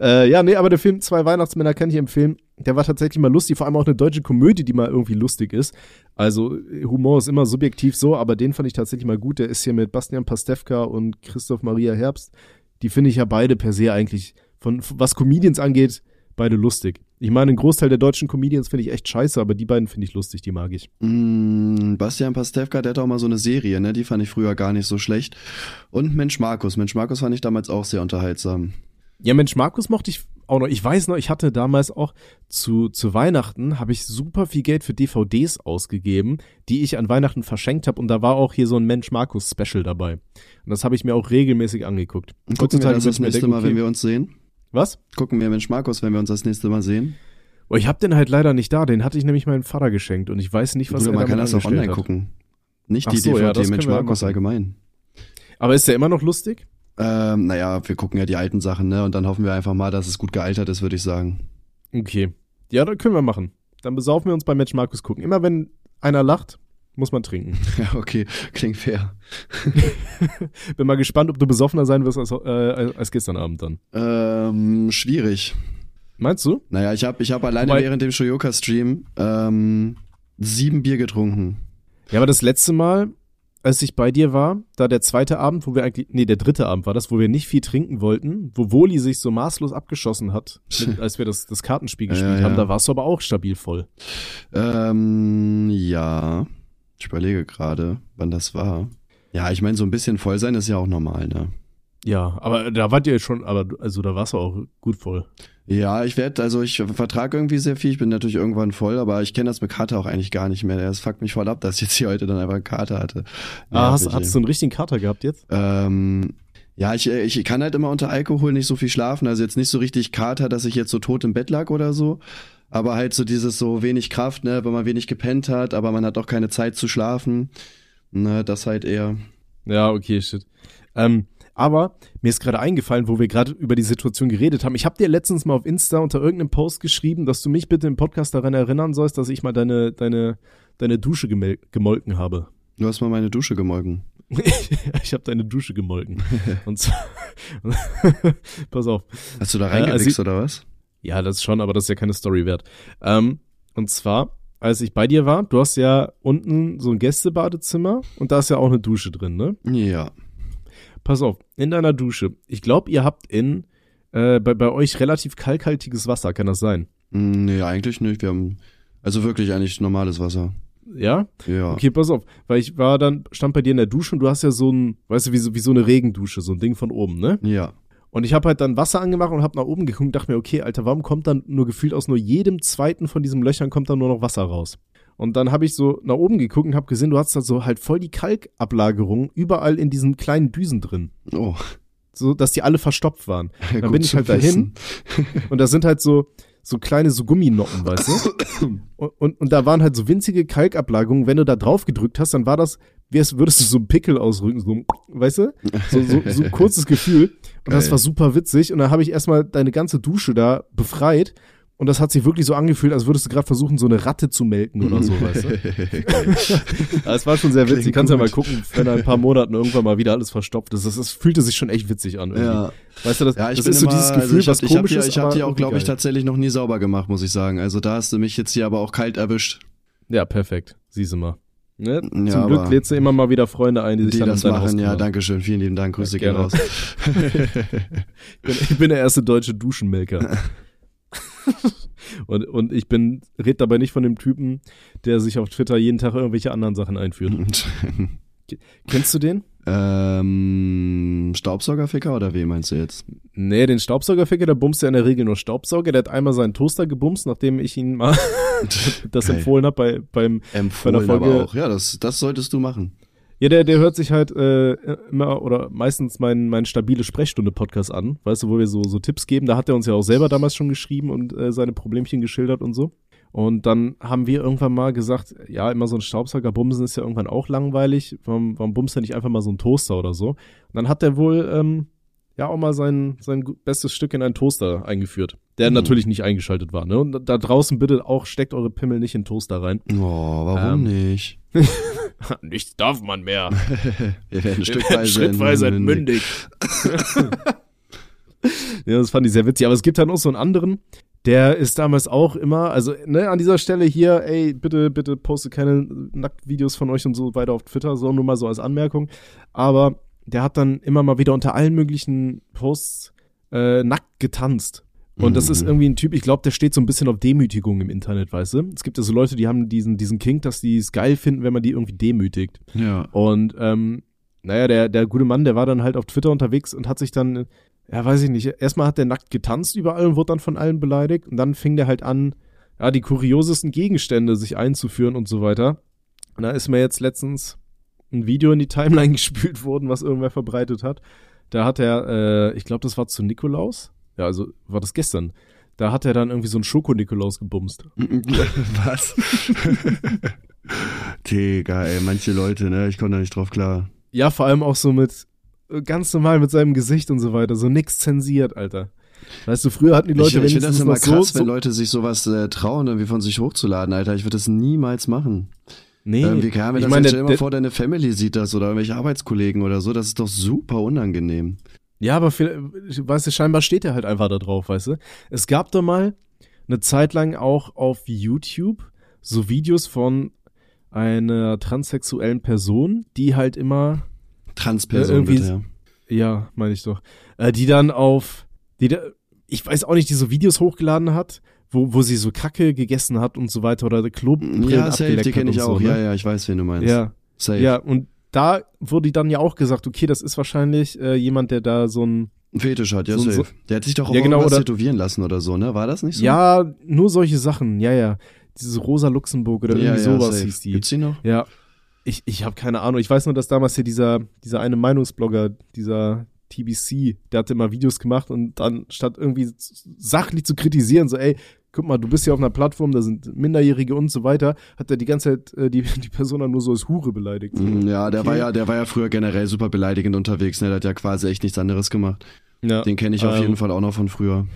äh, ja, nee, aber der Film Zwei Weihnachtsmänner kann ich empfehlen. Der war tatsächlich mal lustig, vor allem auch eine deutsche Komödie, die mal irgendwie lustig ist. Also Humor ist immer subjektiv so, aber den fand ich tatsächlich mal gut. Der ist hier mit Bastian Pastewka und Christoph Maria Herbst. Die finde ich ja beide per se eigentlich, von was Comedians angeht, beide lustig. Ich meine, einen Großteil der deutschen Comedians finde ich echt scheiße, aber die beiden finde ich lustig, die mag ich. Mm, Bastian Pastewka, der hat auch mal so eine Serie, ne? Die fand ich früher gar nicht so schlecht. Und Mensch Markus. Mensch Markus fand ich damals auch sehr unterhaltsam. Ja, Mensch, Markus mochte ich auch noch. Ich weiß noch, ich hatte damals auch zu, zu Weihnachten, habe ich super viel Geld für DVDs ausgegeben, die ich an Weihnachten verschenkt habe. Und da war auch hier so ein Mensch Markus Special dabei. Und das habe ich mir auch regelmäßig angeguckt. Und gucken wir das das nächste denken, Mal, wenn okay, wir uns sehen? Was? Gucken wir Mensch Markus, wenn wir uns das nächste Mal sehen? Oh, ich habe den halt leider nicht da. Den hatte ich nämlich meinem Vater geschenkt. Und ich weiß nicht, was Bruder, er man kann das auch online hat. gucken. Nicht Ach die so, ja, DVD das Mensch Markus machen. allgemein. Aber ist der immer noch lustig? Ähm, naja, wir gucken ja die alten Sachen, ne? Und dann hoffen wir einfach mal, dass es gut gealtert ist, würde ich sagen. Okay. Ja, dann können wir machen. Dann besaufen wir uns bei Mensch Markus gucken. Immer wenn einer lacht, muss man trinken. Ja, okay, klingt fair. Bin mal gespannt, ob du besoffener sein wirst als, äh, als gestern Abend dann. Ähm, schwierig. Meinst du? Naja, ich habe ich hab alleine Wobei- während dem Shoyoka-Stream ähm, sieben Bier getrunken. Ja, aber das letzte Mal, als ich bei dir war, da der zweite Abend, wo wir eigentlich, nee, der dritte Abend war das, wo wir nicht viel trinken wollten, wo Woli sich so maßlos abgeschossen hat, mit, als wir das, das Kartenspiel gespielt Ja, haben, ja. da warst du aber auch stabil voll. Ähm, ja. Ich überlege gerade, wann das war. Ja, ich meine, so ein bisschen voll sein ist ja auch normal, ne? Ja, aber da wart ihr schon, aber also da warst du auch gut voll. Ja, ich werde, also ich vertrage irgendwie sehr viel. Ich bin natürlich irgendwann voll, aber ich kenne das mit Kater auch eigentlich gar nicht mehr. Das fuckt mich voll ab, dass ich jetzt hier heute dann einfach einen Kater hatte. ah, hast, Nervig, hast du einen richtigen Kater gehabt jetzt? Ähm, ja, ich, ich kann halt immer unter Alkohol nicht so viel schlafen. Also jetzt nicht so richtig Kater, dass ich jetzt so tot im Bett lag oder so. Aber halt so dieses so wenig Kraft, ne, wenn man wenig gepennt hat, aber man hat auch keine Zeit zu schlafen. Ne, das halt eher. Ja, okay, shit. Ähm, aber mir ist gerade eingefallen, wo wir gerade über die Situation geredet haben. Ich habe dir letztens mal auf Insta unter irgendeinem Post geschrieben, dass du mich bitte im Podcast daran erinnern sollst, dass ich mal deine, deine, deine Dusche gemolken habe. Du hast mal meine Dusche gemolken. ich habe deine Dusche gemolken. Und zwar, pass auf. Hast du da Äh, also reingewichst ich- oder was? Ja, das schon, aber das ist ja keine Story wert. Ähm, und zwar, als ich bei dir war, du hast ja unten so ein Gästebadezimmer und da ist ja auch eine Dusche drin, ne? Ja. Pass auf, in deiner Dusche. Ich glaube, ihr habt in äh, bei, bei euch relativ kalkhaltiges Wasser, kann das sein? Nee, eigentlich nicht. Wir haben also wirklich eigentlich normales Wasser. Ja? Ja. Okay, pass auf, weil ich war dann, stand bei dir in der Dusche und du hast ja so ein, weißt du, wie so, wie so eine Regendusche, so ein Ding von oben, ne? Ja. Und ich habe halt dann Wasser angemacht und habe nach oben geguckt und dachte mir, okay, Alter, warum kommt dann nur gefühlt aus nur jedem zweiten von diesen Löchern kommt dann nur noch Wasser raus? Und dann habe ich so nach oben geguckt und habe gesehen, du hast da so halt voll die Kalkablagerung überall in diesen kleinen Düsen drin. Oh. So, dass die alle verstopft waren. Dann gut bin ich halt dahin und da sind halt so, so kleine so Gumminoppen, weißt du? Und, und, und da waren halt so winzige Kalkablagerungen. Wenn du da drauf gedrückt hast, dann war das, wie als würdest du so einen Pickel ausrücken, so, weißt du? So, so, so ein kurzes Gefühl. Und das Geil. war super witzig. Und dann habe ich erstmal deine ganze Dusche da befreit. Und das hat sich wirklich so angefühlt, als würdest du gerade versuchen, so eine Ratte zu melken oder so, weißt du? Aber es war schon sehr witzig. Klingt Kannst ja mal gucken, wenn in ein paar Monaten irgendwann mal wieder alles verstopft ist. Das, das fühlte sich schon echt witzig an. Irgendwie. ja. Weißt du, das, Ja, ich das ist so immer, dieses Gefühl, also ich was hab, ich hab komisch die, ist. ich hab aber die auch, glaube ich, tatsächlich noch nie sauber gemacht, muss ich sagen. Also da hast du mich jetzt hier aber auch kalt erwischt. Ja, perfekt. Siehst du mal. Ne? Ja, Zum Glück aber- lädst du immer mal wieder Freunde ein, die sich Die dann das dein Haus machen, ja, danke schön. Vielen lieben Dank. Grüße Ja, gehen raus. Ich bin, ich bin der erste deutsche Duschenmelker. und, und ich bin, red dabei nicht von dem Typen, der sich auf Twitter jeden Tag irgendwelche anderen Sachen einführt. Kennst du den? ähm, Staubsaugerficker oder wie meinst du jetzt? Nee, den Staubsaugerficker, der bumst ja in der Regel nur Staubsauger. Der hat einmal seinen Toaster gebumst, nachdem ich ihn mal das empfohlen habe bei, beim Empfohlen Folge- aber auch. Ja, das, das solltest du machen. Ja, der, der hört sich halt äh, immer oder meistens meinen mein stabile Sprechstunde-Podcast an, weißt du, wo wir so, so Tipps geben. Da hat er uns ja auch selber damals schon geschrieben und äh, seine Problemchen geschildert und so. Und dann haben wir irgendwann mal gesagt, ja, immer so ein Staubsauger bumsen ist ja irgendwann auch langweilig. Warum, warum bumst er nicht einfach mal so einen Toaster oder so? Und dann hat er wohl ähm, ja auch mal sein, sein bestes Stück in einen Toaster eingeführt, der Mhm. natürlich nicht eingeschaltet war. Ne? Und da- draußen bitte auch steckt eure Pimmel nicht in den Toaster rein. Oh, warum Ähm, nicht? Nichts darf man mehr. Wir werden stückweise, Schrittweise entmündigt. ja, das fand ich sehr witzig. Aber es gibt dann auch so einen anderen, der ist damals auch immer, also ne, an dieser Stelle hier, ey, bitte, bitte poste keine Nacktvideos von euch und so weiter auf Twitter, so nur mal so als Anmerkung. Aber der hat dann immer mal wieder unter allen möglichen Posts äh, nackt getanzt. Und das ist Mhm. irgendwie ein Typ, ich glaube, der steht so ein bisschen auf Demütigung im Internet, weißt du? Es gibt ja so Leute, die haben diesen, diesen Kink, dass die es geil finden, wenn man die irgendwie demütigt. Ja. Und ähm, naja, der, der gute Mann, der war dann halt auf Twitter unterwegs und hat sich dann, ja, weiß ich nicht, erstmal hat der nackt getanzt überall und wurde dann von allen beleidigt. Und dann fing der halt an, ja, die kuriosesten Gegenstände sich einzuführen und so weiter. Und da ist mir jetzt letztens ein Video in die Timeline gespült worden, was irgendwer verbreitet hat. Da hat er, äh, ich glaube, das war zu Nikolaus. Ja, also war das gestern. Da hat er dann irgendwie so einen Schoko-Nikolaus gebumst. Was? Digga, ey, manche Leute, ne, ich komme da nicht drauf klar. Ja, vor allem auch so mit äh, ganz normal mit seinem Gesicht und so weiter, so nix zensiert, Alter. Weißt du, früher hatten die Leute ich ich finde das immer krass, so, wenn Leute sich sowas äh, trauen, irgendwie von sich hochzuladen, Alter. Ich würde das niemals machen. Nee, Irgendwie kann mir ich das meine, stell dir mal der- vor, deine Family sieht das oder irgendwelche Arbeitskollegen oder so. Das ist doch super unangenehm. Ja, aber viel, weißt du, scheinbar steht er halt einfach da drauf, weißt du. Es gab da mal eine Zeit lang auch auf YouTube so Videos von einer transsexuellen Person, die halt immer Transperson, irgendwie- bitte, ja. Ja, meine ich doch. Äh, die dann auf, die da, ich weiß auch nicht, die so Videos hochgeladen hat, wo, wo sie so Kacke gegessen hat und so weiter oder Klobrillen Ja, safe, abgeleckt die kenne ich auch. So, ne? Ja, ja, ich weiß, wen du meinst. ja, safe. ja, und da wurde dann ja auch gesagt, okay, das ist wahrscheinlich äh, jemand, der da so ein, Ein Fetisch hat, ja, So- so- Der hat sich doch auch Ja, genau, irgendwas oder- tätowieren lassen oder so, ne? War das nicht so? ja, nur solche Sachen, ja, ja. Diese Rosa Luxemburg oder irgendwie sowas safe. hieß die. Gibt's die noch? Ja, ich, ich habe keine Ahnung. Ich weiß nur, dass damals hier dieser, dieser eine Meinungsblogger, dieser TBC, der hatte immer Videos gemacht und dann statt irgendwie sachlich zu kritisieren, so ey, guck mal, du bist hier auf einer Plattform, da sind Minderjährige und so weiter, hat er die ganze Zeit äh, die, die Person dann nur so als Hure beleidigt. Mm, Ja, der Okay. war ja, der war ja früher generell super beleidigend unterwegs, ne? Der hat ja quasi echt nichts anderes gemacht. Ja, Den kenne ich auf ähm, jeden Fall auch noch von früher.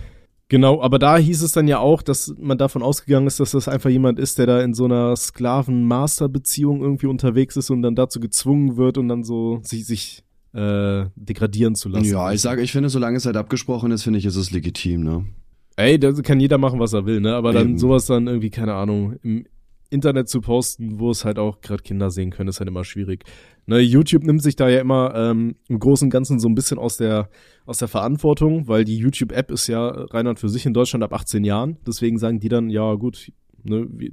Genau, aber da hieß es dann ja auch, dass man davon ausgegangen ist, dass das einfach jemand ist, der da in so einer Sklaven-Master-Beziehung irgendwie unterwegs ist und dann dazu gezwungen wird und dann so sich, sich äh, degradieren zu lassen. Ja, ich sage, ich finde, solange es halt abgesprochen ist, finde ich, ist es legitim, ne? Ey, da kann jeder machen, was er will, ne? Aber dann Eben. sowas dann irgendwie, keine Ahnung, im Internet zu posten, wo es halt auch gerade Kinder sehen können, ist halt immer schwierig. Ne, YouTube nimmt sich da ja immer ähm, im Großen und Ganzen so ein bisschen aus der, aus der Verantwortung, weil die YouTube-App ist ja rein und für sich in Deutschland ab 18 Jahren. Deswegen sagen die dann, ja gut, ne, wir,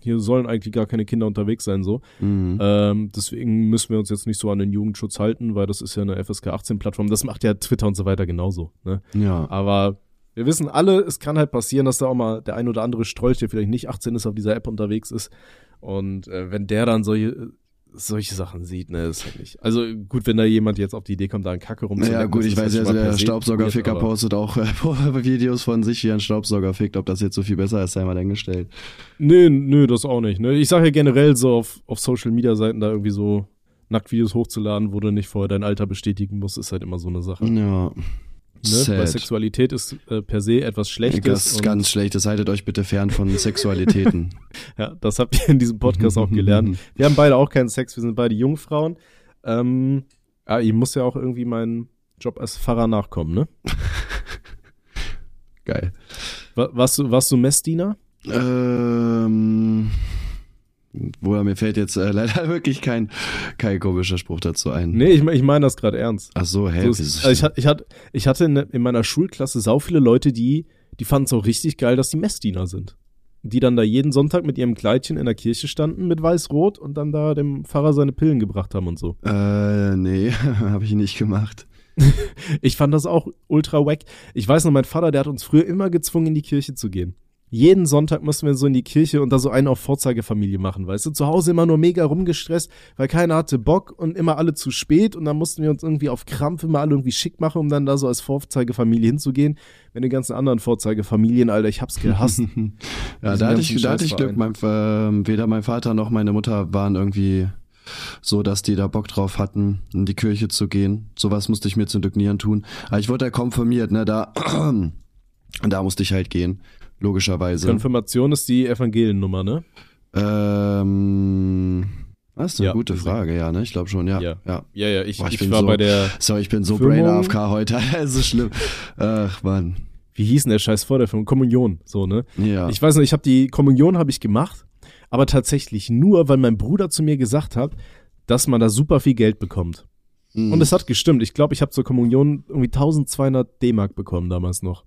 hier sollen eigentlich gar keine Kinder unterwegs sein, so. Mhm. Ähm, deswegen müssen wir uns jetzt nicht so an den Jugendschutz halten, weil das ist ja eine FSK 18-Plattform. Das macht ja Twitter und so weiter genauso, ne? ja. Aber wir wissen alle, es kann halt passieren, dass da auch mal der ein oder andere Strolch, der vielleicht nicht 18 ist, auf dieser App unterwegs ist. Und äh, wenn der dann solche, solche Sachen sieht, ne, ist halt nicht. Also gut, wenn da jemand jetzt auf die Idee kommt, da einen Kacke rumzulecken. Ja, gut, ich weiß ja, der Staubsaugerficker postet auch äh, Videos von sich, wie einen Staubsauger fickt. Ob das jetzt so viel besser ist, sei mal dahingestellt. Nö, nö, das auch nicht. Ne? Ich sage ja generell so auf, auf Social Media Seiten da irgendwie so Nacktvideos hochzuladen, wo du nicht vorher dein Alter bestätigen musst, ist halt immer so eine Sache. Ja. Ne? Weil. Sexualität ist äh, per se etwas Schlechtes. Das ist ganz Schlechtes. Haltet euch bitte fern von Sexualitäten. Ja, das habt ihr in diesem Podcast auch gelernt. Wir haben beide auch keinen Sex, wir sind beide Jungfrauen. Ähm, ja, ich muss ja auch irgendwie meinen Job als Pfarrer nachkommen, ne? Geil. Wa- Warst du, warst du Messdiener? Ähm, Bruder, mir fällt jetzt äh, leider wirklich kein, kein komischer Spruch dazu ein. Nee, ich, ich meine das gerade ernst. Ach so, hä? So ist, also ich, ich, hat, ich hatte in, in meiner Schulklasse sau viele Leute, die, die fanden es auch richtig geil, dass die Messdiener sind. Die dann da jeden Sonntag mit ihrem Kleidchen in der Kirche standen mit weiß-rot und dann da dem Pfarrer seine Pillen gebracht haben und so. äh, nee, habe ich nicht gemacht. Ich fand das auch ultra wack. Ich weiß noch, mein Vater, der hat uns früher immer gezwungen, in die Kirche zu gehen. Jeden Sonntag mussten wir so in die Kirche und da so einen auf Vorzeigefamilie machen, weißt du? Zu Hause immer nur mega rumgestresst, weil keiner hatte Bock und immer alle zu spät und dann mussten wir uns irgendwie auf Krampf immer alle irgendwie schick machen, um dann da so als Vorzeigefamilie hinzugehen. Wenn die ganzen anderen Vorzeigefamilien, Alter, ich hab's gehasst. ja, da hatte, ich, da hatte ich Glück. Mein, ähm, weder mein Vater noch meine Mutter waren irgendwie so, dass die da Bock drauf hatten, in die Kirche zu gehen. Sowas musste ich mir zum Glück nie antun. Aber ich wurde ja konfirmiert, ne, da, da musste ich halt gehen. Logischerweise. Konfirmation ist die Evangeliennummer, ne? Ähm, das ist eine Ja, gute. Frage, ja, ne? Ich glaube schon, ja. Ja. ja. Ja, ja, ich, Boah, ich ich, bin war so- bei der, So, ich bin so Firmung. Brain AFK heute. Es ist schlimm. Ach, Mann. wie hieß denn der Scheiß vor der Firma? Kommunion, so, ne? Ja. Ich weiß nicht, ich habe die Kommunion habe ich gemacht, aber tatsächlich nur, weil mein Bruder zu mir gesagt hat, dass man da super viel Geld bekommt. Mhm. Und es hat gestimmt. Ich glaube, ich habe zur Kommunion irgendwie 1200 D-Mark bekommen damals noch.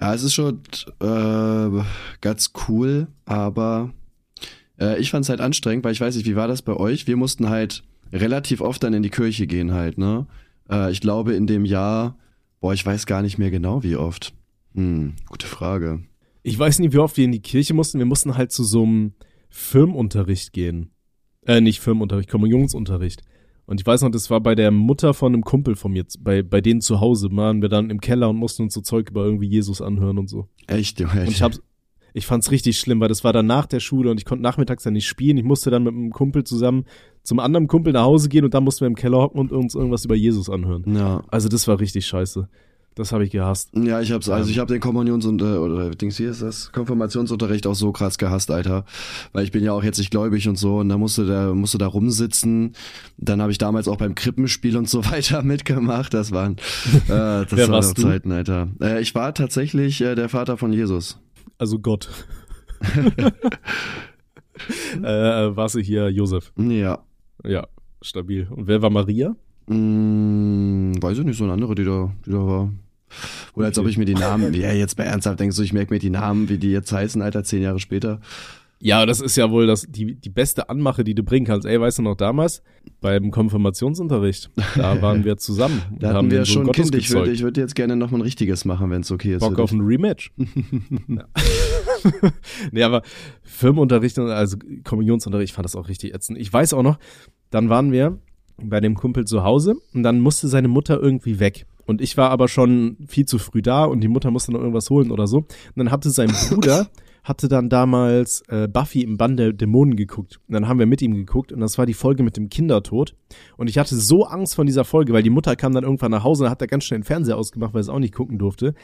Ja, es ist schon äh, ganz cool, aber äh, ich fand es halt anstrengend, weil ich weiß nicht, wie war das bei euch? Wir mussten halt relativ oft dann in die Kirche gehen halt, ne? Äh, ich glaube in dem Jahr, boah, ich weiß gar nicht mehr genau, wie oft. Hm, gute Frage. Ich weiß nicht, wie oft wir in die Kirche mussten. Wir mussten halt zu so einem Firmenunterricht gehen. Äh, nicht Firmenunterricht, Kommunionsunterricht. Und ich weiß noch, das war bei der Mutter von einem Kumpel von mir, bei, bei denen zu Hause, waren wir dann im Keller und mussten uns so Zeug über irgendwie Jesus anhören und so. Echt, Junge. Und ich hab's, ich fand's richtig schlimm, weil das war dann nach der Schule und ich konnte nachmittags dann nicht spielen. Ich musste dann mit einem Kumpel zusammen zum anderen Kumpel nach Hause gehen und dann mussten wir im Keller hocken und uns irgendwas über Jesus anhören. ja. Also das war richtig scheiße. Das habe ich gehasst. Ja, ich hab's, also Ähm. ich habe den Kommunions- und, äh, oder Dings hier ist das, Konfirmationsunterricht auch so krass gehasst, Alter. Weil ich bin ja auch jetzt nicht gläubig und so und da musste da, musste da rumsitzen. Dann habe ich damals auch beim Krippenspiel und so weiter mitgemacht. Das waren, äh, das Wer waren warst du? Zeiten, Alter. Äh, ich war tatsächlich äh, der Vater von Jesus. Also Gott. äh, war sie hier Josef. Ja. Ja, stabil. Und wer war Maria? Hm, weiß ich nicht, so eine andere, die da, die da war. Oder als ob ich mir die Namen, ja, jetzt bei ernsthaft denkst du, ich merke mir die Namen, wie die jetzt heißen, Alter, zehn Jahre später. Ja, das ist ja wohl das, die, die beste Anmache, die du bringen kannst. Ey, weißt du noch damals? Beim Konfirmationsunterricht. Da waren wir zusammen. Da hatten haben wir schon ein Gottes Kind. Ich würde ich jetzt gerne noch mal ein richtiges machen, wenn es okay ist. Bock auf ein Rematch. nee, aber Firmenunterricht, und- also Kommunionsunterricht, ich fand das auch richtig ätzend. Ich weiß auch noch, dann waren wir bei dem Kumpel zu Hause und dann musste seine Mutter irgendwie weg. Und ich war aber schon viel zu früh da und die Mutter musste noch irgendwas holen oder so. Und dann hatte sein Bruder, hatte dann damals äh, Buffy im Bann der Dämonen geguckt. Und dann haben wir mit ihm geguckt und das war die Folge mit dem Kindertod. Und ich hatte so Angst von dieser Folge, weil die Mutter kam dann irgendwann nach Hause und hat da ganz schnell den Fernseher ausgemacht, weil es auch nicht gucken durfte.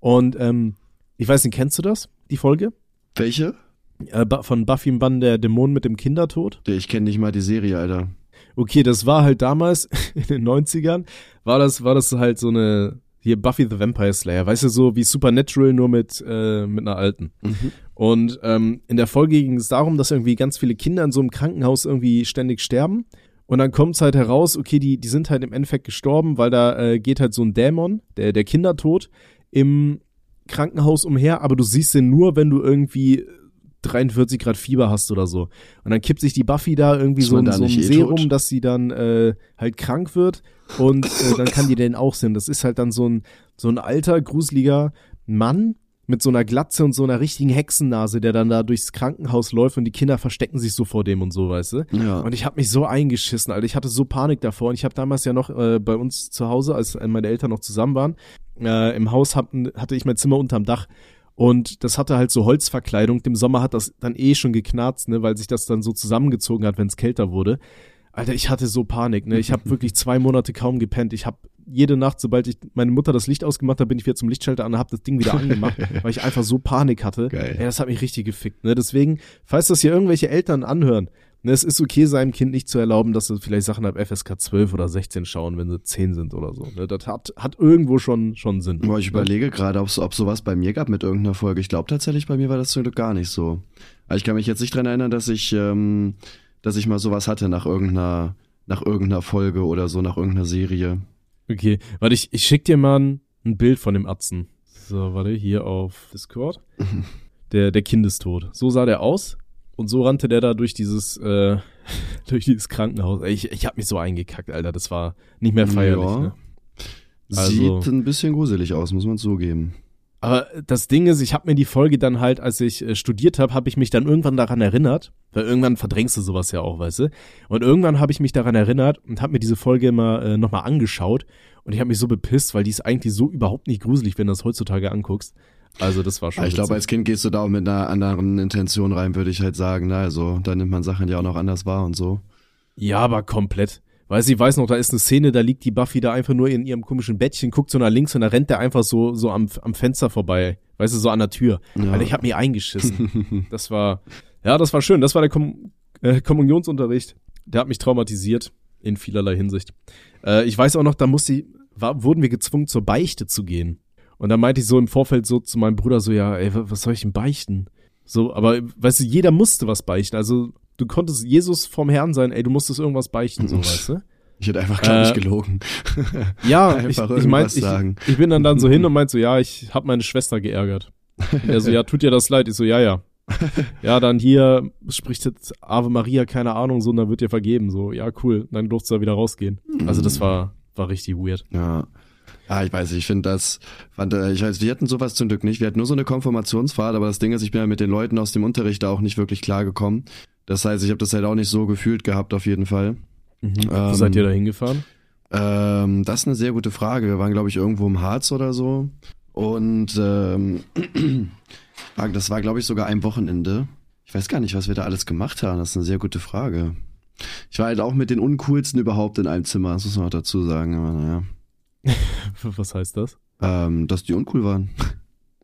Und ähm, ich weiß nicht, kennst du das, die Folge? Welche? Äh, von Buffy im Bann der Dämonen mit dem Kindertod? Ich kenne nicht mal die Serie, Alter. Okay, das war halt damals in den 90ern, war das, war das halt so eine, hier Buffy the Vampire Slayer, weißt du, so wie Supernatural, nur mit, äh, mit einer alten. Mhm. Und ähm, in der Folge ging es darum, dass irgendwie ganz viele Kinder in so einem Krankenhaus irgendwie ständig sterben. Und dann kommt es halt heraus, okay, die, die sind halt im Endeffekt gestorben, weil da äh, geht halt so ein Dämon, der, der Kindertod, im Krankenhaus umher, aber du siehst den nur, wenn du irgendwie 43 Grad Fieber hast oder so. Und dann kippt sich die Buffy da irgendwie so, da so ein eh Serum, tot? dass sie dann äh, halt krank wird und äh, dann kann die den auch sehen. Das ist halt dann so ein, so ein alter, gruseliger Mann mit so einer Glatze und so einer richtigen Hexennase, der dann da durchs Krankenhaus läuft und die Kinder verstecken sich so vor dem und so, weißt du? Ja. Und ich habe mich so eingeschissen, Alter. Ich hatte so Panik davor. Und ich habe damals ja noch äh, bei uns zu Hause, als äh, meine Eltern noch zusammen waren, äh, im Haus hatten, hatte ich mein Zimmer unterm Dach. Und das hatte halt so Holzverkleidung. Im Sommer hat das dann eh schon geknarzt, ne, weil sich das dann so zusammengezogen hat, wenn es kälter wurde. Alter, ich hatte so Panik, ne? Ich habe wirklich zwei Monate kaum gepennt. Ich habe jede Nacht, sobald ich meine Mutter das Licht ausgemacht hat, bin ich wieder zum Lichtschalter an und habe das Ding wieder angemacht, weil ich einfach so Panik hatte. Geil. Ey, das hat mich richtig gefickt, ne? Deswegen, falls das hier irgendwelche Eltern anhören, es ist okay, seinem Kind nicht zu erlauben, dass sie vielleicht Sachen ab FSK 12 oder 16 schauen, wenn sie 10 sind oder so. Ne? Das hat, hat irgendwo schon, schon Sinn. Boah, ich überlege gerade, ob ob sowas bei mir gab mit irgendeiner Folge. Ich glaube tatsächlich, bei mir war das zum Glück gar nicht so. Aber ich kann mich jetzt nicht dran erinnern, dass ich, ähm, dass ich mal sowas hatte nach irgendeiner, nach irgendeiner Folge oder so, nach irgendeiner Serie. Okay, warte, ich, ich schick dir mal ein, ein Bild von dem Atzen. So, warte, hier auf Discord. Der, der Kindestod. So sah der aus. Und so rannte der da durch dieses, äh, durch dieses Krankenhaus. Ich, ich hab mich so eingekackt, Alter. Das war nicht mehr feierlich, Ja. ne? Also- Sieht ein bisschen gruselig aus, muss man zugeben. Aber das Ding ist, ich habe mir die Folge dann halt, als ich äh, studiert habe, habe ich mich dann irgendwann daran erinnert, weil irgendwann verdrängst du sowas ja auch, weißt du? Und irgendwann habe ich mich daran erinnert und habe mir diese Folge immer äh, nochmal angeschaut und ich habe mich so bepisst, weil die ist eigentlich so überhaupt nicht gruselig, wenn du das heutzutage anguckst. Also das war schon. Ich glaube, als Kind gehst du da auch mit einer anderen Intention rein, würde ich halt sagen. Na, also, da nimmt man Sachen ja auch noch anders wahr und so. Ja, aber komplett. Weißt du, ich weiß noch, da ist eine Szene, da liegt die Buffy da einfach nur in ihrem komischen Bettchen, guckt so nach links und da rennt der einfach so, so am, am Fenster vorbei. Weißt du, so an der Tür. Ja. Alter, ich hab mich eingeschissen. das war, ja, das war schön. Das war der Kom äh, Kommunionsunterricht. Der hat mich traumatisiert. In vielerlei Hinsicht. Äh, ich weiß auch noch, da musste war, wurden wir gezwungen, zur Beichte zu gehen. Und da meinte ich so im Vorfeld so zu meinem Bruder so, ja, ey, wa- was soll ich denn beichten? So, aber weißt du, jeder musste was beichten. Also du konntest Jesus vom Herrn sein, ey, du musstest irgendwas beichten, so, weißt du? Ich hätte einfach, glaube ich, Äh, gelogen. Ja, ich, ich meinte, ich, ich bin dann, dann so hin und meinte so, ja, ich habe meine Schwester geärgert. Und er so, ja, tut dir das leid? Ich so, ja, ja. Ja, dann hier spricht jetzt Ave Maria, keine Ahnung, so, und dann wird dir vergeben. So, ja, cool. Dann durfte er wieder rausgehen. Also das war, war richtig weird. Ja. Ah, ich weiß ich finde das, fand, äh, ich weiß, wir hatten sowas zum Glück nicht. Wir hatten nur so eine Konfirmationsfahrt, aber das Ding ist, ich bin ja mit den Leuten aus dem Unterricht da auch nicht wirklich klar gekommen. Das heißt, ich habe das halt auch nicht so gefühlt gehabt, auf jeden Fall. Mhm. Ähm, Wo seid ihr da hingefahren? Ähm, das ist eine sehr gute Frage. Wir waren, glaube ich, irgendwo im Harz oder so. Und ähm, das war, glaube ich, sogar ein Wochenende. Ich weiß gar nicht, was wir da alles gemacht haben. Das ist eine sehr gute Frage. Ich war halt auch mit den uncoolsten überhaupt in einem Zimmer, das muss man auch dazu sagen. Aber naja, Was heißt das? ähm, dass die uncool waren.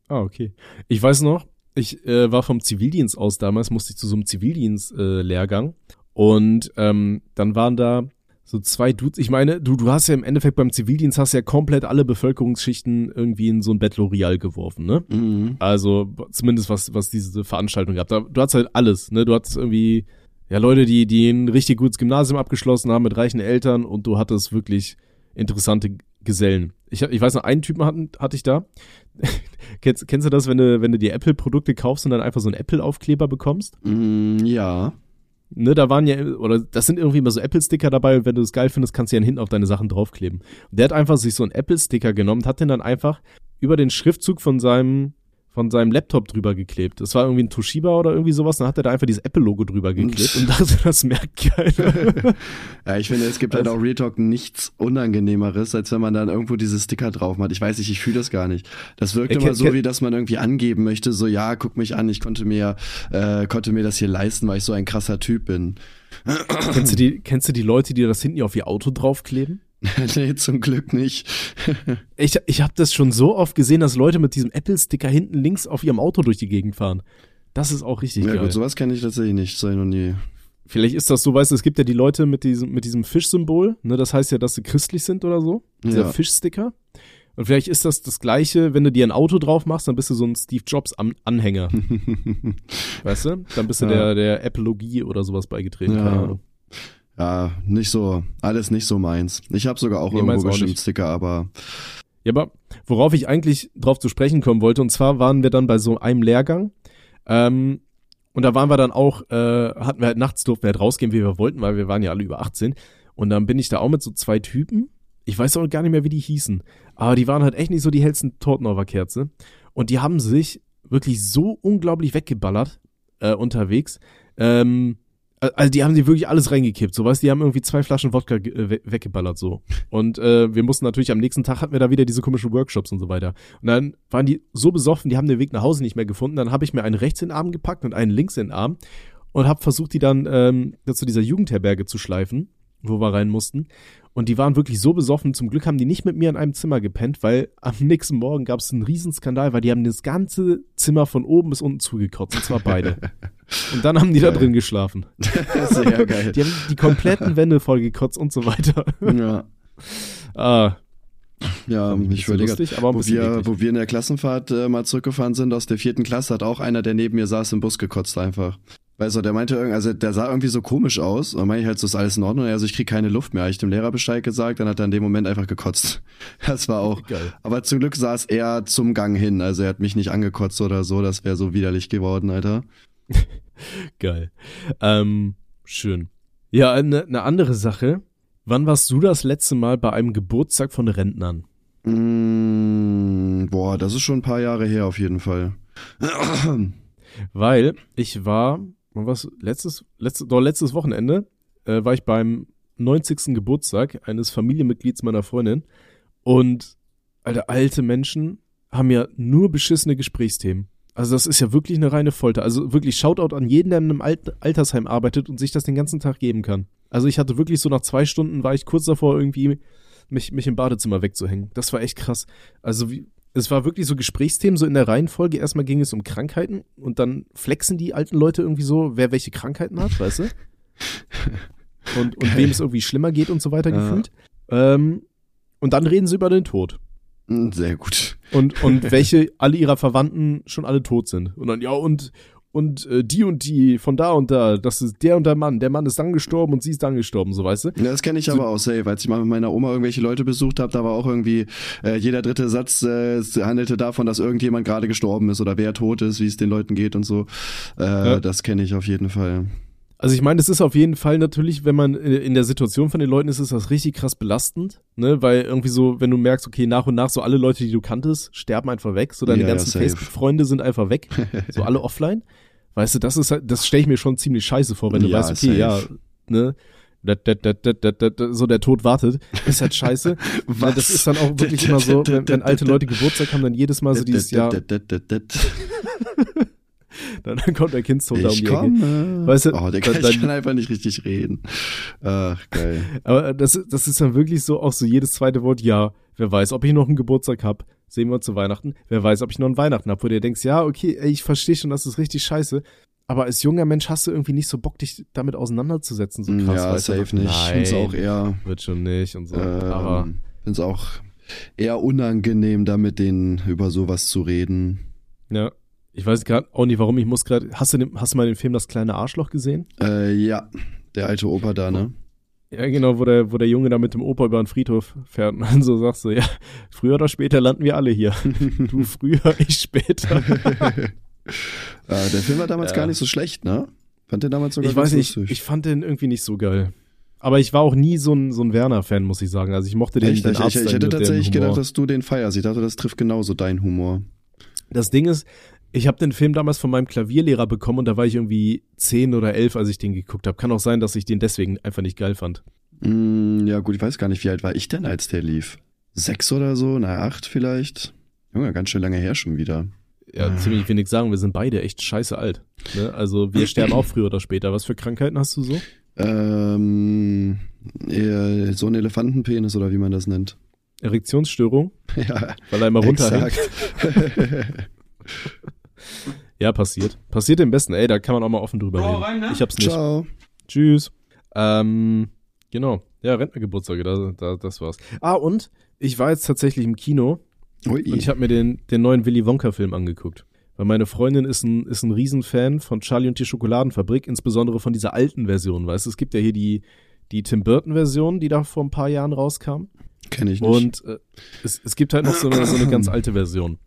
Ah, okay. Ich weiß noch, ich äh, war vom Zivildienst aus damals, musste ich zu so einem Zivildienst-Lehrgang. und ähm, dann waren da so zwei Dudes. Ich meine, du, du hast ja im Endeffekt beim Zivildienst hast ja komplett alle Bevölkerungsschichten irgendwie in so ein Battle Royale geworfen, ne? Mhm. Also zumindest was, was diese Veranstaltung gab. Da, du hattest halt alles, ne? Du hattest irgendwie ja Leute, die, die ein richtig gutes Gymnasium abgeschlossen haben mit reichen Eltern und du hattest wirklich interessante Gesellen. Ich, ich weiß noch, einen Typen hatten, hatte ich da. kennst, kennst du das, wenn du, wenn du dir Apple-Produkte kaufst und dann einfach so einen Apple-Aufkleber bekommst? Mm, ja. Ne, da waren ja, oder das sind irgendwie immer so Apple-Sticker dabei und wenn du es geil findest, kannst du ja hinten auf deine Sachen draufkleben. Und der hat einfach sich so einen Apple-Sticker genommen und hat den dann einfach über den Schriftzug von seinem, von seinem Laptop drüber geklebt. Das war irgendwie ein Toshiba oder irgendwie sowas, dann hat er da einfach dieses Apple-Logo drüber geklebt und dachte, das merkt keiner. ja, ich finde, es gibt halt auch Real Talk nichts Unangenehmeres, als wenn man dann irgendwo diese Sticker drauf hat. Ich weiß nicht, ich fühle das gar nicht. Das wirkt immer so, wie dass man irgendwie angeben möchte, so ja, guck mich an, ich konnte mir, äh, konnte mir das hier leisten, weil ich so ein krasser Typ bin. kennst, du die, kennst du die Leute, die das hinten auf ihr Auto draufkleben? nee, zum Glück nicht. Ich, ich habe das schon so oft gesehen, dass Leute mit diesem Apple-Sticker hinten links auf ihrem Auto durch die Gegend fahren. Das ist auch richtig ja geil. gut, sowas kenne ich tatsächlich nicht, so noch nie. Vielleicht ist das so, weißt du, es gibt ja die Leute mit diesem, mit diesem Fischsymbol, ne, das heißt ja, dass sie christlich sind oder so, dieser Ja. Fischsticker. Und vielleicht ist das das gleiche, wenn du dir ein Auto drauf machst, dann bist du so ein Steve Jobs An Anhänger, weißt du? Dann bist du Ja. der, der Apologie oder sowas beigetreten, keine Ja. Ahnung. Ja, nicht so, alles nicht so meins. Ich habe sogar auch Nee, irgendwo auch bestimmt nicht. Sticker, aber Ja, aber worauf ich eigentlich drauf zu sprechen kommen wollte, und zwar waren wir dann bei so einem Lehrgang, ähm, und da waren wir dann auch, äh, hatten wir halt nachts durften wir halt rausgehen, wie wir wollten, weil wir waren ja alle über 18. Und dann bin ich da auch mit so zwei Typen. Ich weiß auch gar nicht mehr, wie die hießen. Aber die waren halt echt nicht so die hellsten Torten auf der Kerze. Und die haben sich wirklich so unglaublich weggeballert äh, unterwegs. Ähm, also die haben die wirklich alles reingekippt, so weißt die haben irgendwie zwei Flaschen Wodka äh, we- weggeballert so. Und äh, wir mussten natürlich am nächsten Tag hatten wir da wieder diese komischen Workshops und so weiter. Und dann waren die so besoffen, die haben den Weg nach Hause nicht mehr gefunden. Dann habe ich mir einen rechts in den Arm gepackt und einen links in den Arm und habe versucht, die dann ähm, zu dieser Jugendherberge zu schleifen, wo wir rein mussten. Und die waren wirklich so besoffen. Zum Glück haben die nicht mit mir in einem Zimmer gepennt, weil am nächsten Morgen gab es einen Riesenskandal, weil die haben das ganze Zimmer von oben bis unten zugekotzt. Und zwar beide. Und dann haben die da Geil. drin geschlafen. sehr geil. Die haben die kompletten Wände voll gekotzt und so weiter. ja, Ah, ja nicht so lustig, aber wo wir, eklig. wo wir in der Klassenfahrt äh, mal zurückgefahren sind aus der vierten Klasse, hat auch einer, der neben mir saß, im Bus gekotzt einfach. Weißt du, der meinte irgendwie, also der sah irgendwie so komisch aus. Und dann meinte ich halt, so ist alles in Ordnung. Also ich krieg keine Luft mehr. Hab ich dem Lehrer Bescheid gesagt, dann hat er in dem Moment einfach gekotzt. Das war auch. Geil. Aber zum Glück saß er zum Gang hin. Also er hat mich nicht angekotzt oder so. Das wäre so widerlich geworden, Alter. Geil. Ähm, schön. Ja, eine ne andere Sache. Wann warst du das letzte Mal bei einem Geburtstag von Rentnern? Mm, boah, das ist schon ein paar Jahre her auf jeden Fall. Weil ich war, war's? Letztes, letztes, doch letztes Wochenende äh, war ich beim 90. Geburtstag eines Familienmitglieds meiner Freundin und alter, alte Menschen haben ja nur beschissene Gesprächsthemen. Also das ist ja wirklich eine reine Folter. Also wirklich Shoutout an jeden, der in einem Alt Altersheim arbeitet und sich das den ganzen Tag geben kann. Also ich hatte wirklich so nach zwei Stunden war ich kurz davor irgendwie mich, mich im Badezimmer wegzuhängen. Das war echt krass. Also wie, es war wirklich so Gesprächsthemen, so in der Reihenfolge. Erstmal ging es um Krankheiten und dann flexen die alten Leute irgendwie so, wer welche Krankheiten hat, weißt du? Und, und wem es irgendwie schlimmer geht und so weiter Ja. gefühlt. Ähm, und dann reden sie über den Tod. Mm, Sehr gut. Und, und welche alle ihrer Verwandten schon alle tot sind. Und dann, ja, und, und äh, die und die von da und da, das ist der und der Mann. Der Mann ist dann gestorben und sie ist dann gestorben, so weißt du? Ja, das kenne ich aber auch safe. Als ich mal mit meiner Oma irgendwelche Leute besucht habe, da war auch irgendwie äh, jeder dritte Satz äh, handelte davon, dass irgendjemand gerade gestorben ist oder wer tot ist, wie es den Leuten geht und so. Äh, Ja. Das kenne ich auf jeden Fall. Also ich meine, es ist auf jeden Fall natürlich, wenn man äh, in der Situation von den Leuten ist, ist das richtig krass belastend, ne? Weil irgendwie so, wenn du merkst, okay, nach und nach so alle Leute, die du kanntest, sterben einfach weg, so deine Ja, ja, ganzen safe. Facebook-Freunde sind einfach weg, so alle offline. Weißt du, das ist halt, das stelle ich mir schon ziemlich scheiße vor, wenn du Ja, weißt, okay, ja, safe. ne? Dat, dat, dat, dat, dat, so der Tod wartet, ist halt scheiße. Weil das ist dann auch wirklich immer so, wenn, wenn alte Leute Geburtstag haben, dann jedes Mal so dieses Jahr, dann kommt der Kindstod da um die Ecke. komme. Weißt du, oh, der dann- kann, ich kann einfach nicht richtig reden. Ach, geil. Aber das, das ist dann wirklich so auch so jedes zweite Wort, ja, wer weiß, ob ich noch einen Geburtstag hab. Sehen wir uns zu Weihnachten. Wer weiß, ob ich noch einen Weihnachten hab, wo du dir denkst, ja, okay, ey, ich verstehe schon, das ist richtig scheiße. aber als junger Mensch hast du irgendwie nicht so Bock, dich damit auseinanderzusetzen, so krass. ja, weißt du? safe nicht. Ich find's Nein, auch eher, wird schon nicht und so. aber ähm, find's auch eher unangenehm, da mit denen über sowas zu reden. ja, ich weiß gerade auch nicht, warum. Ich muss gerade. Hast du den, hast du mal den Film Das kleine Arschloch gesehen? Äh, ja, der alte Opa da, ne? Ja, genau, wo der, wo der Junge da mit dem Opa über den Friedhof fährt und dann so sagst du, ja, früher oder später landen wir alle hier. Du früher, ich später. äh, der Film war damals Ja. gar nicht so schlecht, ne? Fand den damals sogar Ich weiß nicht, lustig. ich fand den irgendwie nicht so geil. Aber ich war auch nie so ein, so ein Werner-Fan, muss ich sagen. Also ich mochte den, Echt? den Ich, ich, Arzt ich hätte dem tatsächlich gedacht, dass du den feierst. Ich dachte, das trifft genauso deinen Humor. Das Ding ist, ich habe den Film damals von meinem Klavierlehrer bekommen und da war ich irgendwie zehn oder elf, als ich den geguckt habe. Kann auch sein, dass ich den deswegen einfach nicht geil fand. Mm, ja, gut, ich weiß gar nicht, wie alt war ich denn, als der lief? Sechs oder so? Na, acht vielleicht? Junge, ganz schön lange her schon wieder. Ja, Ah. ziemlich wenig sagen, wir sind beide echt scheiße alt. Ne? Also wir sterben auch früher oder später. Was für Krankheiten hast du so? Ähm, so ein Elefantenpenis oder wie man das nennt. Erektionsstörung, Ja, weil er immer runterhängt. Ja, passiert. Passiert dem Besten. Ey, da kann man auch mal offen drüber Hau reden. rein, ne? Ich hab's nicht. Ciao. Tschüss. Ähm, genau. Ja, Rentnergeburtstage, da, da, das war's. Ah, und ich war jetzt tatsächlich im Kino Ui. und ich habe mir den, den neuen Willy Wonka-Film angeguckt. Weil meine Freundin ist ein, ist ein Riesenfan von Charlie und die Schokoladenfabrik, insbesondere von dieser alten Version. Weißt du, es gibt ja hier die, die Tim Burton-Version, die da vor ein paar Jahren rauskam. Kenn ich nicht. Und äh, es, es gibt halt noch so eine, so eine ganz alte Version.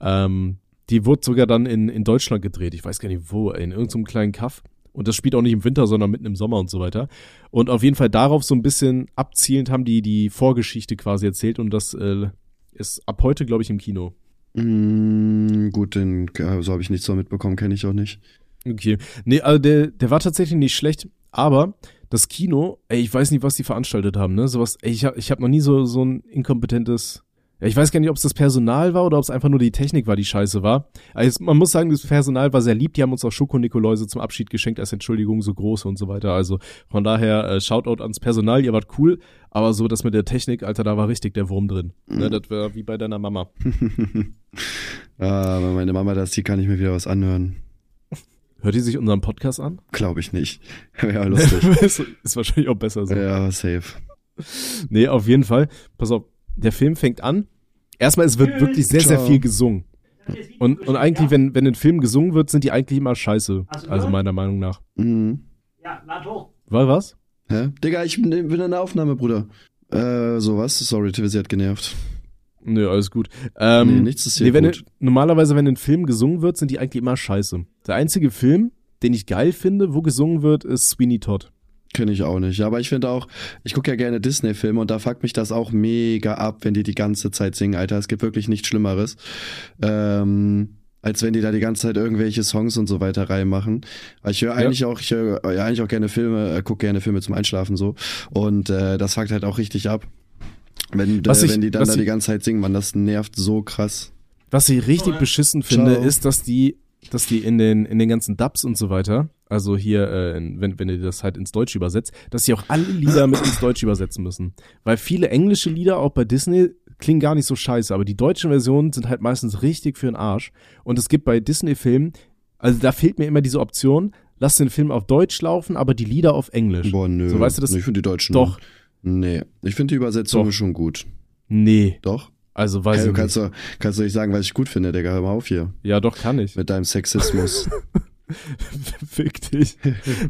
Ähm, die wurde sogar dann in, in Deutschland gedreht. Ich weiß gar nicht wo, in irgendeinem kleinen Kaff. Und das spielt auch nicht im Winter, sondern mitten im Sommer und so weiter. Und auf jeden Fall darauf so ein bisschen abzielend haben die die Vorgeschichte quasi erzählt und das äh, ist ab heute, glaube ich, im Kino. Mm, gut, den, äh, so habe ich nichts so mitbekommen, kenne ich auch nicht. Okay. Nee, also der, der war tatsächlich nicht schlecht, aber das Kino, ey, ich weiß nicht, was die veranstaltet haben, ne? Sowas, ey, ich hab, ich hab noch nie so, so ein inkompetentes. Ja, ich weiß gar nicht, ob es das Personal war oder ob es einfach nur die Technik war, die scheiße war. Also man muss sagen, das Personal war sehr lieb. Die haben uns auch Schoko-Nikoläuse zum Abschied geschenkt als Entschuldigung, so große und so weiter. Also von daher äh, Shoutout ans Personal, ihr wart cool. Aber so das mit der Technik, Alter, da war richtig der Wurm drin. Ne, das war wie bei deiner Mama. Ah, wenn meine Mama das sieht, kann ich mir wieder was anhören. Hört die sich unseren Podcast an? Glaube ich nicht. Wäre lustig. ist, ist wahrscheinlich auch besser so. ja, safe. Nee, auf jeden Fall. Pass auf, der Film fängt an. Erstmal, es wird wirklich sehr, sehr viel gesungen. Und, und eigentlich, wenn, wenn ein Film gesungen wird, sind die eigentlich immer scheiße. Also meiner Meinung nach. Mhm. Ja, lad hoch. War was? Hä? Digga, ich bin, bin in der Aufnahme, Bruder. Äh, so was? Sorry, Tivis hat genervt. Nö, alles gut. Ähm, Nee, nichts ist hier nee, wenn gut. normalerweise, wenn ein Film gesungen wird, sind die eigentlich immer scheiße. Der einzige Film, den ich geil finde, wo gesungen wird, ist Sweeney Todd. Kenne ich auch nicht. Ja, aber ich finde auch, ich gucke ja gerne Disney-Filme und da fuckt mich das auch mega ab, wenn die die ganze Zeit singen, Alter. Es gibt wirklich nichts Schlimmeres. Ähm, als wenn die da die ganze Zeit irgendwelche Songs und so weiter reinmachen. Weil ich höre eigentlich auch, ich höre ja, eigentlich auch gerne Filme, äh, gucke gerne Filme zum Einschlafen so. Und äh, das fuckt halt auch richtig ab. Wenn, Was äh, ich- wenn die dann da ich- die ganze Zeit singen, man, das nervt so krass. Was ich richtig beschissen finde, Ciao. ist, dass die, dass die in den, in den ganzen Dubs und so weiter, also hier, äh, wenn, wenn ihr das halt ins Deutsche übersetzt, dass sie auch alle Lieder mit ins Deutsche übersetzen müssen. Weil viele englische Lieder, auch bei Disney, klingen gar nicht so scheiße, aber die deutschen Versionen sind halt meistens richtig für den Arsch. Und es gibt bei Disney-Filmen, also da fehlt mir immer diese Option, lass den Film auf Deutsch laufen, aber die Lieder auf Englisch. Boah, nö. So, weißt du das? Ich finde die Deutschen. Doch. Nee. Ich finde die Übersetzung Doch. schon gut. Nee, Doch? also weiß Hey, du ich kannst nicht. doch, kannst doch nicht sagen, was ich gut finde, Digga. Hör mal auf hier. Ja, doch, kann ich. Mit deinem Sexismus. Fick dich.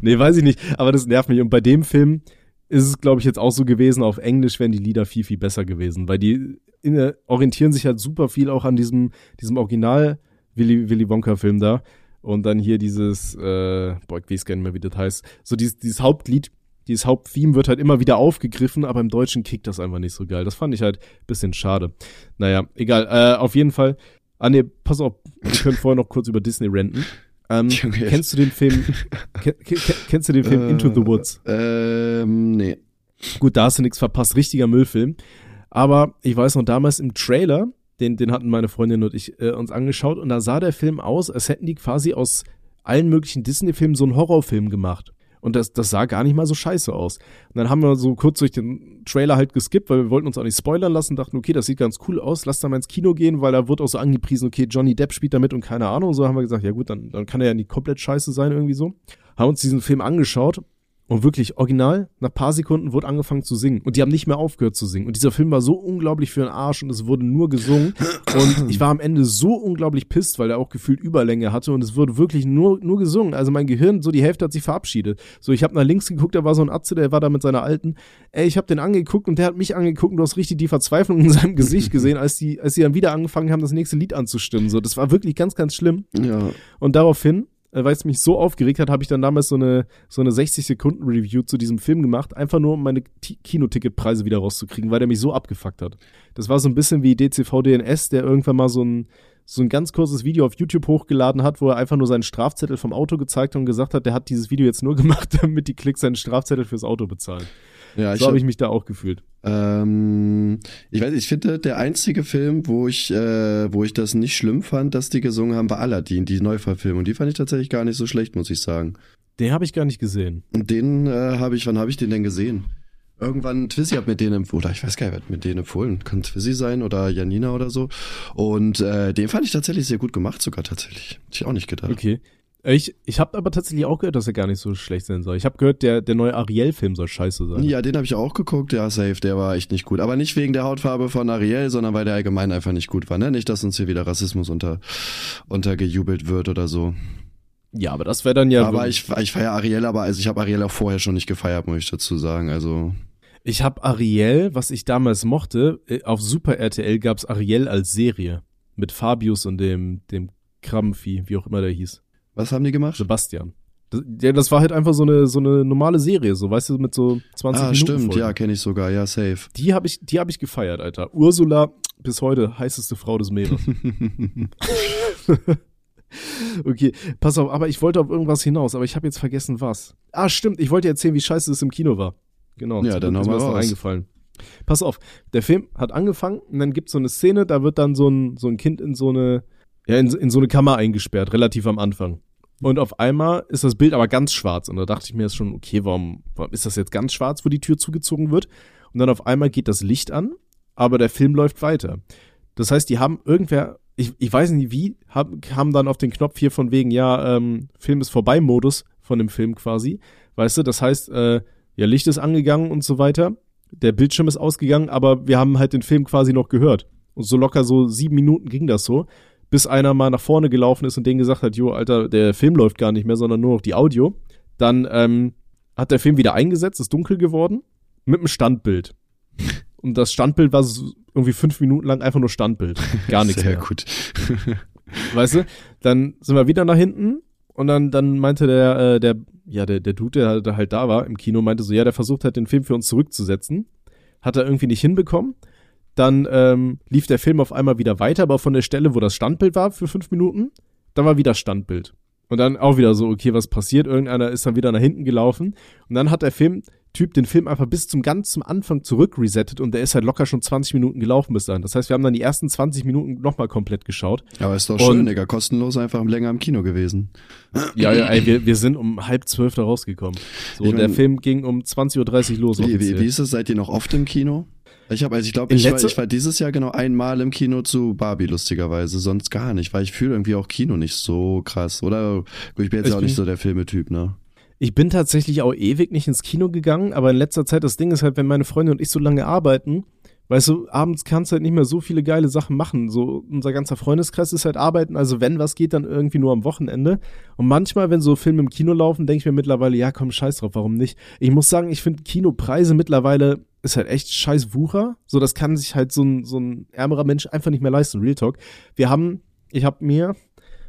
nee, weiß ich nicht. Aber das nervt mich. Und bei dem Film ist es, glaube ich, jetzt auch so gewesen. Auf Englisch wären die Lieder viel, viel besser gewesen. Weil die in, orientieren sich halt super viel auch an diesem, diesem Original Willy, Willy Wonka-Film da. Und dann hier dieses, äh, boah, ich weiß gar nicht mehr, wie das heißt. So dieses, dieses Hauptlied, dieses Haupttheme wird halt immer wieder aufgegriffen, aber im Deutschen kickt das einfach nicht so geil. Das fand ich halt bisschen schade. Naja, egal. Äh, auf jeden Fall. Ah, nee, pass auf, wir können vorher noch kurz über Disney renten. Ähm, Junge, kennst du den Film, ken, ken, kennst du den Film Into the Woods? Ähm, nee. Gut, da hast du nichts verpasst, richtiger Müllfilm. Aber ich weiß noch, damals im Trailer, den, den hatten meine Freundin und ich äh, uns angeschaut und da sah der Film aus, als hätten die quasi aus allen möglichen Disney-Filmen so einen Horrorfilm gemacht. Und das, das sah gar nicht mal so scheiße aus. Und dann haben wir so kurz durch den Trailer halt geskippt, weil wir wollten uns auch nicht spoilern lassen, dachten, okay, das sieht ganz cool aus, lass da mal ins Kino gehen, weil da wird auch so angepriesen, okay, Johnny Depp spielt damit und keine Ahnung. So haben wir gesagt, ja gut, dann, dann kann er ja nicht komplett scheiße sein irgendwie so. Haben uns diesen Film angeschaut und wirklich original, nach paar Sekunden wurde angefangen zu singen. Und die haben nicht mehr aufgehört zu singen. Und dieser Film war so unglaublich für den Arsch und es wurde nur gesungen. Und ich war am Ende so unglaublich pisst, weil er auch gefühlt Überlänge hatte und es wurde wirklich nur, nur gesungen. Also mein Gehirn, so die Hälfte hat sich verabschiedet. So, ich habe nach links geguckt, da war so ein Atze, der war da mit seiner alten. Ey, ich habe den angeguckt und der hat mich angeguckt und du hast richtig die Verzweiflung in seinem Gesicht gesehen, als die, als sie dann wieder angefangen haben, das nächste Lied anzustimmen. So, das war wirklich ganz, ganz schlimm. Ja. Und daraufhin weil es mich so aufgeregt hat, habe ich dann damals so eine so eine 60 Sekunden Review zu diesem Film gemacht, einfach nur um meine T Kinoticketpreise wieder rauszukriegen, weil der mich so abgefuckt hat. Das war so ein bisschen wie DCV DNS, der irgendwann mal so ein so ein ganz kurzes Video auf YouTube hochgeladen hat, wo er einfach nur seinen Strafzettel vom Auto gezeigt hat und gesagt hat, der hat dieses Video jetzt nur gemacht, damit die Klicks seinen Strafzettel fürs Auto bezahlen. Ja, so habe ich mich da auch gefühlt. Ähm, ich weiß, ich finde, der einzige Film, wo ich, äh, wo ich das nicht schlimm fand, dass die gesungen haben, war Aladdin, die Neuverfilmung. Die fand ich tatsächlich gar nicht so schlecht, muss ich sagen. Den habe ich gar nicht gesehen. Und den äh, habe ich, wann habe ich den denn gesehen? Irgendwann Twizzy hat mit denen empfohlen, oder ich weiß gar nicht, wer hat mit denen empfohlen. Kann Twizzy sein oder Janina oder so. Und äh, den fand ich tatsächlich sehr gut gemacht, sogar tatsächlich. Hätte ich auch nicht gedacht. Okay. Ich, ich habe aber tatsächlich auch gehört, dass er gar nicht so schlecht sein soll. Ich habe gehört, der, der neue Ariel-Film soll scheiße sein. Ja, den habe ich auch geguckt. Ja, safe, der war echt nicht gut. Aber nicht wegen der Hautfarbe von Ariel, sondern weil der allgemein einfach nicht gut war. Ne? Nicht, dass uns hier wieder Rassismus unter, untergejubelt wird oder so. Ja, aber das wäre dann ja. Aber ich, ich feiere Ariel, aber also ich habe Ariel auch vorher schon nicht gefeiert, muss ich dazu sagen. Also. Ich habe Ariel, was ich damals mochte, äh, auf Super RTL gab's Ariel als Serie. Mit Fabius und dem, dem Krabbenvieh, wie auch immer der hieß. Was haben die gemacht? Sebastian. Das, ja, das war halt einfach so eine so eine normale Serie, so weißt du, mit so 20 ah, Minuten. stimmt, Folgen. ja, kenne ich sogar, ja, safe. Die habe ich, die habe ich gefeiert, Alter. Ursula bis heute heißeste Frau des Meeres. okay, pass auf, aber ich wollte auf irgendwas hinaus, aber ich habe jetzt vergessen was. Ah, stimmt, ich wollte erzählen, wie scheiße es im Kino war. Genau, Ja, dann das noch raus. eingefallen. Pass auf, der Film hat angefangen und dann gibt's so eine Szene, da wird dann so ein, so ein Kind in so eine, ja, in, in so eine Kammer eingesperrt, relativ am Anfang. Und auf einmal ist das Bild aber ganz schwarz. Und da dachte ich mir jetzt schon, okay, warum, warum ist das jetzt ganz schwarz, wo die Tür zugezogen wird? Und dann auf einmal geht das Licht an, aber der Film läuft weiter. Das heißt, die haben irgendwer, ich, ich weiß nicht wie, haben, haben dann auf den Knopf hier von wegen, ja, ähm, Film ist vorbei Modus von dem Film quasi. Weißt du, das heißt, äh, ja, Licht ist angegangen und so weiter. Der Bildschirm ist ausgegangen, aber wir haben halt den Film quasi noch gehört. Und so locker so sieben Minuten ging das so, bis einer mal nach vorne gelaufen ist und denen gesagt hat, jo, Alter, der Film läuft gar nicht mehr, sondern nur noch die Audio. Dann ähm, hat der Film wieder eingesetzt, ist dunkel geworden, mit einem Standbild. Und das Standbild war so irgendwie fünf Minuten lang einfach nur Standbild. Gar nichts Sehr mehr. gut. Weißt du? Dann sind wir wieder nach hinten und dann, dann meinte der, äh, der, ja, der, der Dude, der halt- der halt da war im Kino, meinte so, ja, der versucht halt den Film für uns zurückzusetzen. Hat er irgendwie nicht hinbekommen. Dann ähm, lief der Film auf einmal wieder weiter, aber von der Stelle, wo das Standbild war für fünf Minuten, da war wieder Standbild. Und dann auch wieder so, okay, was passiert? Irgendeiner ist dann wieder nach hinten gelaufen. Und dann hat der Filmtyp den Film einfach bis zum ganz zum Anfang zurück resettet und der ist halt locker schon 20 Minuten gelaufen bis dahin. Das heißt, wir haben dann die ersten 20 Minuten nochmal komplett geschaut. Aber ist doch Und- schön, Digga. Kostenlos einfach länger im Kino gewesen. Ja, ja, ey, wir, wir sind um halb zwölf da rausgekommen. So, Ich und der mein- Film ging um 20.30 Uhr los. Wie, wie, wie ist es? Seid ihr noch oft im Kino? Ich habe, also ich glaube, ich, war, ich war dieses Jahr genau einmal im Kino zu Barbie, lustigerweise, sonst gar nicht, weil ich fühle irgendwie auch Kino nicht so krass. Oder ich bin jetzt Ich ja auch nicht so der Filmetyp, ne? Ich bin tatsächlich auch ewig nicht ins Kino gegangen, aber in letzter Zeit, das Ding ist halt, wenn meine Freunde und ich so lange arbeiten, weißt du, abends kannst du halt nicht mehr so viele geile Sachen machen. So, unser ganzer Freundeskreis ist halt arbeiten, also wenn was geht, dann irgendwie nur am Wochenende. Und manchmal, wenn so Filme im Kino laufen, denke ich mir mittlerweile, ja komm, scheiß drauf, warum nicht? Ich muss sagen, ich finde Kinopreise mittlerweile ist halt echt scheiß Wucher. So, das kann sich halt so ein, so ein ärmerer Mensch einfach nicht mehr leisten, Real Talk. Wir haben, ich habe mir,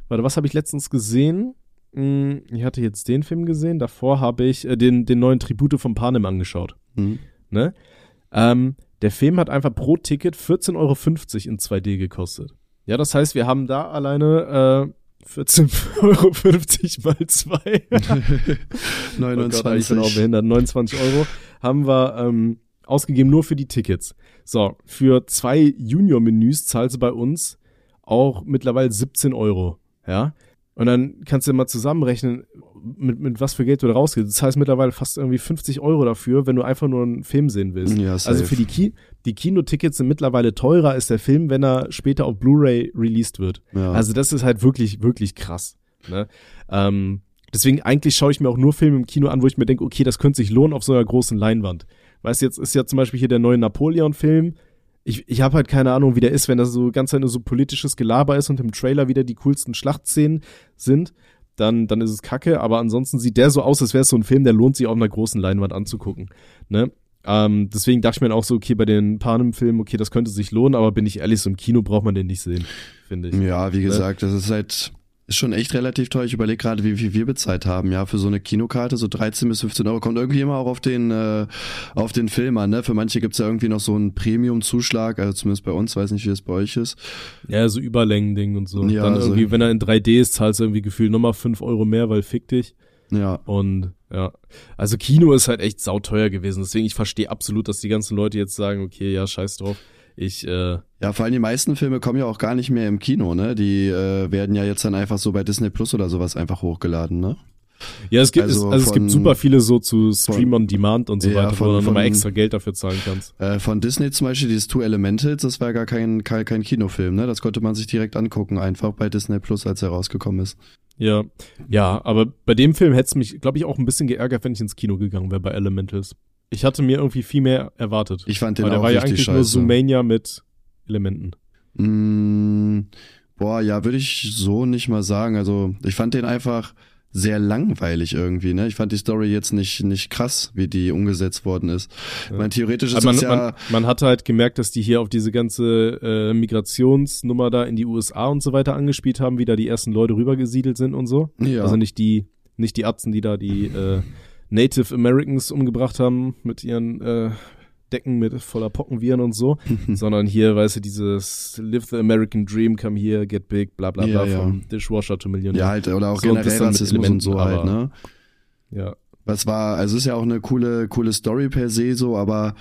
warte, was habe ich letztens gesehen? Hm, Ich hatte jetzt den Film gesehen, davor habe ich äh, den, den neuen Tribute von Panem angeschaut. Hm. Ne? Ähm, der Film hat einfach pro Ticket 14,50 Euro in 2D gekostet. Ja, das heißt, wir haben da alleine äh, 14,50 Euro mal zwei. Oh Gott, ich bin auch 29. behindert. 29 Euro haben wir ähm, ausgegeben nur für die Tickets. So, für zwei Junior-Menüs zahlst du bei uns auch mittlerweile 17 Euro. Ja. Und dann kannst du mal zusammenrechnen, mit, mit was für Geld du da rausgehst. Das heißt mittlerweile fast irgendwie 50 Euro dafür, wenn du einfach nur einen Film sehen willst. Ja, also für die, Ki die Kinotickets sind mittlerweile teurer als der Film, wenn er später auf Blu-ray released wird. Ja. Also das ist halt wirklich, wirklich krass. Ne? Ähm, deswegen eigentlich schaue ich mir auch nur Filme im Kino an, wo ich mir denke, okay, das könnte sich lohnen auf so einer großen Leinwand. Weißt du, jetzt ist ja zum Beispiel hier der neue Napoleon-Film. Ich, ich habe halt keine Ahnung, wie der ist, wenn das so ganz nur so politisches Gelaber ist und im Trailer wieder die coolsten Schlachtszenen sind, dann, dann ist es kacke. Aber ansonsten sieht der so aus, als wäre es so ein Film, der lohnt sich auf einer großen Leinwand anzugucken. Ne? Ähm, deswegen dachte ich mir auch so, okay, bei den Panem-Filmen, okay, das könnte sich lohnen, aber bin ich ehrlich, so im Kino braucht man den nicht sehen, finde ich. Ja, wie gesagt, das ist halt ist schon echt relativ teuer. Ich überlege gerade, wie viel wir bezahlt haben, ja, für so eine Kinokarte, so 13 bis 15 Euro. Kommt irgendwie immer auch auf den, äh, auf den Film an, ne? Für manche gibt's ja irgendwie noch so einen Premium-Zuschlag, also zumindest bei uns, weiß nicht, wie es bei euch ist. Ja, so Überlängending und so. Ja, Dann also- irgendwie, wenn er in 3D ist, zahlst du irgendwie gefühlt nochmal 5 Euro mehr, weil fick dich. Ja. Und ja, also Kino ist halt echt sauteuer gewesen. Deswegen, ich verstehe absolut, dass die ganzen Leute jetzt sagen, okay, ja, scheiß drauf. Ich, äh, Ja, vor allem die meisten Filme kommen ja auch gar nicht mehr im Kino, ne? Die äh, werden ja jetzt dann einfach so bei Disney Plus oder sowas einfach hochgeladen, ne? ja, es gibt, Also es, also es von- gibt super viele so zu Stream on Demand und so Ja, weiter, von- wo du dann nochmal extra Geld dafür zahlen kannst. Äh, von Disney zum Beispiel, dieses Two Elementals, das war gar kein, kein, kein Kinofilm, ne? Das konnte man sich direkt angucken, einfach bei Disney Plus, als er rausgekommen ist. Ja, ja, aber bei dem Film hätte es mich, glaube ich, auch ein bisschen geärgert, wenn ich ins Kino gegangen wäre bei Elementals. Ich hatte mir irgendwie viel mehr erwartet. Ich fand den Weil der auch war ja richtig eigentlich nur scheiße. Zoomania mit Elementen. Mm, boah, ja, würde ich so nicht mal sagen. Also, ich fand den einfach sehr langweilig irgendwie, ne? Ich fand die Story jetzt nicht, nicht krass, wie die umgesetzt worden ist. Ich meine, theoretisch ist Also man, es ja, man, man hatte halt gemerkt, dass die hier auf diese ganze äh, Migrationsnummer da in die USA und so weiter angespielt haben, wie da die ersten Leute rübergesiedelt sind und so. ja, Also nicht die, nicht die Atzen, die da die äh, Native Americans umgebracht haben mit ihren äh, Decken mit voller Pockenviren und so, sondern hier, weißt du, dieses Live the American Dream, come here, get big, bla bla bla, Ja, ja. vom Dishwasher to Millionaire. ja, halt, oder auch So, generell Rassismus und so halt, ne? ja. Was war, also ist ja auch eine coole, coole Story per se so, aber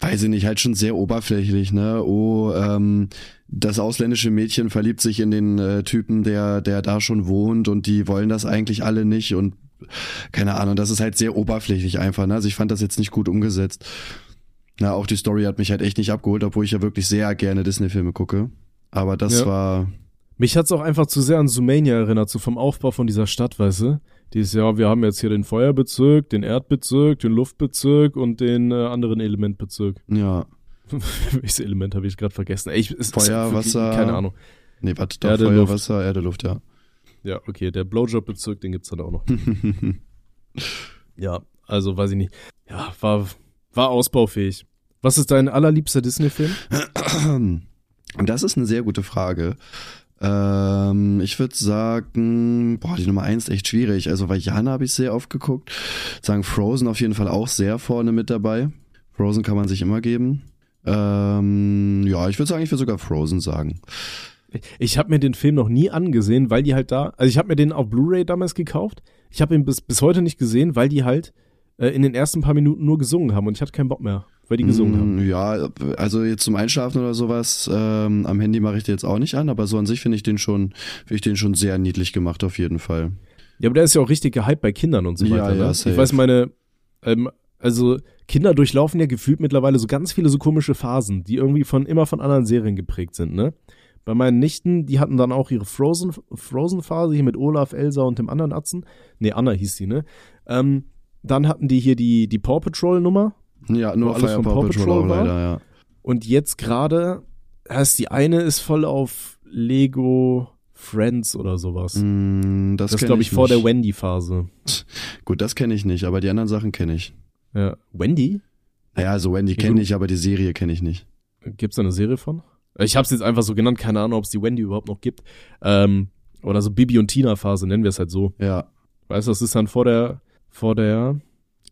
weiß ich nicht, halt schon sehr oberflächlich, ne? Oh, ähm, das ausländische Mädchen verliebt sich in den äh, Typen, der, der da schon wohnt und die wollen das eigentlich alle nicht und keine Ahnung, das ist halt sehr oberflächlich einfach, ne? Also ich fand das jetzt nicht gut umgesetzt. Na, auch die Story hat mich halt echt nicht abgeholt, obwohl ich ja wirklich sehr gerne Disney-Filme gucke. Aber das Ja. war, Mich hat's auch einfach zu sehr an Sumania erinnert, so vom Aufbau von dieser Stadt, weißt du? Dieses Jahr, wir haben jetzt hier den Feuerbezirk, den Erdbezirk, den Luftbezirk und den äh, anderen Elementbezirk. ja, Welches Element habe ich gerade vergessen? Ey, ich, es ist Feuer, Wasser. Keine Ahnung. nee, warte, Erde, Feuer, Luft. Wasser, Erde, Luft, ja. Ja, okay, der Blowjob-Bezirk, den gibt's dann auch noch. Ja, also weiß ich nicht. Ja, war, war ausbaufähig. Was ist dein allerliebster Disney-Film? Das ist eine sehr gute Frage. Ähm, ich würde sagen, boah, die Nummer eins ist echt schwierig. Also bei Jana habe ich sehr oft geguckt. Sagen Frozen auf jeden Fall auch sehr vorne mit dabei. Frozen kann man sich immer geben. Ähm, ja, ich würde sagen, ich würde sogar Frozen sagen. Ich habe mir den Film noch nie angesehen, weil die halt da, also ich habe mir den auf Blu-ray damals gekauft. Ich habe ihn bis, bis heute nicht gesehen, weil die halt äh, in den ersten paar Minuten nur gesungen haben und ich hatte keinen Bock mehr, weil die gesungen haben. Mm, Ja, also jetzt zum Einschlafen oder sowas ähm, am Handy mache ich den jetzt auch nicht an, aber so an sich finde ich den schon, finde ich den schon sehr niedlich gemacht auf jeden Fall. Ja, aber der ist ja auch richtig gehypt bei Kindern und so Ja, weiter. ja, ne? safe. Ich weiß, meine, ähm, also Kinder durchlaufen ja gefühlt mittlerweile so ganz viele so komische Phasen, die irgendwie von immer von anderen Serien geprägt sind, ne? Bei meinen Nichten, die hatten dann auch ihre Frozen, Frozen-Phase hier mit Olaf, Elsa und dem anderen Atzen. Nee, Anna hieß die, ne? Ähm, dann hatten die hier die, die Paw Patrol-Nummer. Ja, nur alles von Paw Paw Patrol Patrol auch war? leider, ja. Und jetzt gerade, heißt die eine ist voll auf Lego Friends oder sowas. Mm, das das glaube ich, vor nicht. der Wendy-Phase. Gut, das kenne ich nicht, aber die anderen Sachen kenne ich. Ja. Wendy? Naja, also Wendy kenne ich, aber die Serie kenne ich nicht. Gibt's da eine Serie von? Ich habe es jetzt einfach so genannt, keine Ahnung, ob es die Wendy überhaupt noch gibt. Ähm, oder so Bibi und Tina Phase, nennen wir es halt so. Ja. Weißt du, das ist dann vor der, vor der,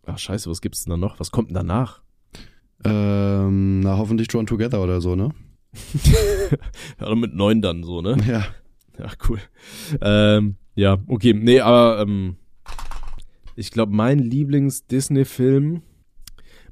ach scheiße, was gibt's denn da noch? Was kommt denn danach? Ähm, na, hoffentlich Drawn Together oder so, ne? Ja, mit neun dann so, ne? Ja. Ja, cool. Ähm, ja, okay, nee, aber ähm, ich glaube, mein Lieblings-Disney-Film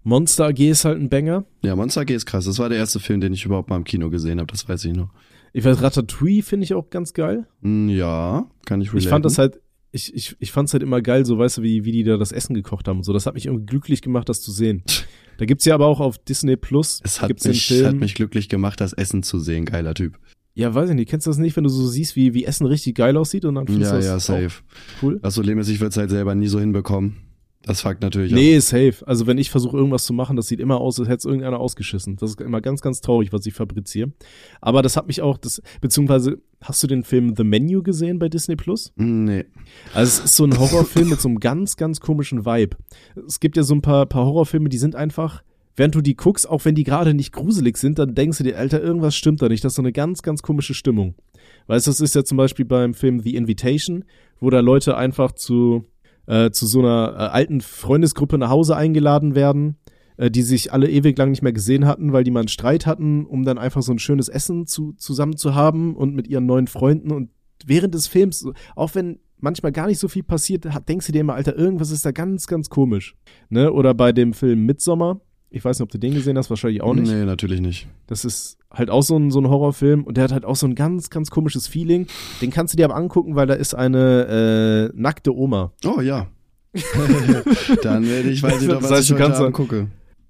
Monster AG ist halt ein Banger. Ja, Monster AG ist krass. Das war der erste Film, den ich überhaupt mal im Kino gesehen habe, das weiß ich noch. Ich weiß, Ratatouille finde ich auch ganz geil. Hm, Ja, kann ich relaten. Ich fand das halt, ich, ich, ich fand's halt immer geil, so weißt du, wie, wie die da das Essen gekocht haben und so. Das hat mich irgendwie glücklich gemacht, das zu sehen. Da gibt's ja aber auch auf Disney Plus, Es hat mich, den Film. hat mich glücklich gemacht, das Essen zu sehen. Geiler Typ. ja, weiß ich nicht, kennst du das nicht, wenn du so siehst, wie, wie Essen richtig geil aussieht und dann findest Ja, du ja, das auch safe. cool? Ich würde es halt selber nie so hinbekommen. Das fuckt natürlich Nee, safe. Also wenn ich versuche irgendwas zu machen, das sieht immer aus, als hätte es irgendeiner ausgeschissen. Das ist immer ganz, ganz traurig, was ich fabriziere. Aber das hat mich auch, das, beziehungsweise, hast du den Film The Menu gesehen bei Disney Plus? auch. Nee. Also es ist so ein Horrorfilm mit so einem ganz, ganz komischen Vibe. Es gibt ja so ein paar, paar Horrorfilme, die sind einfach, während du die guckst, auch wenn die gerade nicht gruselig sind, dann denkst du dir, Alter, irgendwas stimmt da nicht. Das ist so eine ganz, ganz komische Stimmung. Weißt du, das ist ja zum Beispiel beim Film The Invitation, wo da Leute einfach zu, äh, zu so einer äh, alten Freundesgruppe nach Hause eingeladen werden, äh, die sich alle ewig lang nicht mehr gesehen hatten, weil die mal einen Streit hatten, um dann einfach so ein schönes Essen zu, zusammen zu haben und mit ihren neuen Freunden und während des Films, auch wenn manchmal gar nicht so viel passiert, hat- denkst du dir immer, Alter, irgendwas ist da ganz, ganz komisch. Ne? Oder bei dem Film Midsommar, ich weiß nicht, ob du den gesehen hast, wahrscheinlich auch nicht. Nee, natürlich nicht. Das ist halt auch so ein, so ein Horrorfilm und der hat halt auch so ein ganz, ganz komisches Feeling. Den kannst du dir aber angucken, weil da ist eine äh, nackte Oma. Oh ja. Dann werde ich, weiß ich doch, was Das heißt, ich du heute kannst Abend gucke.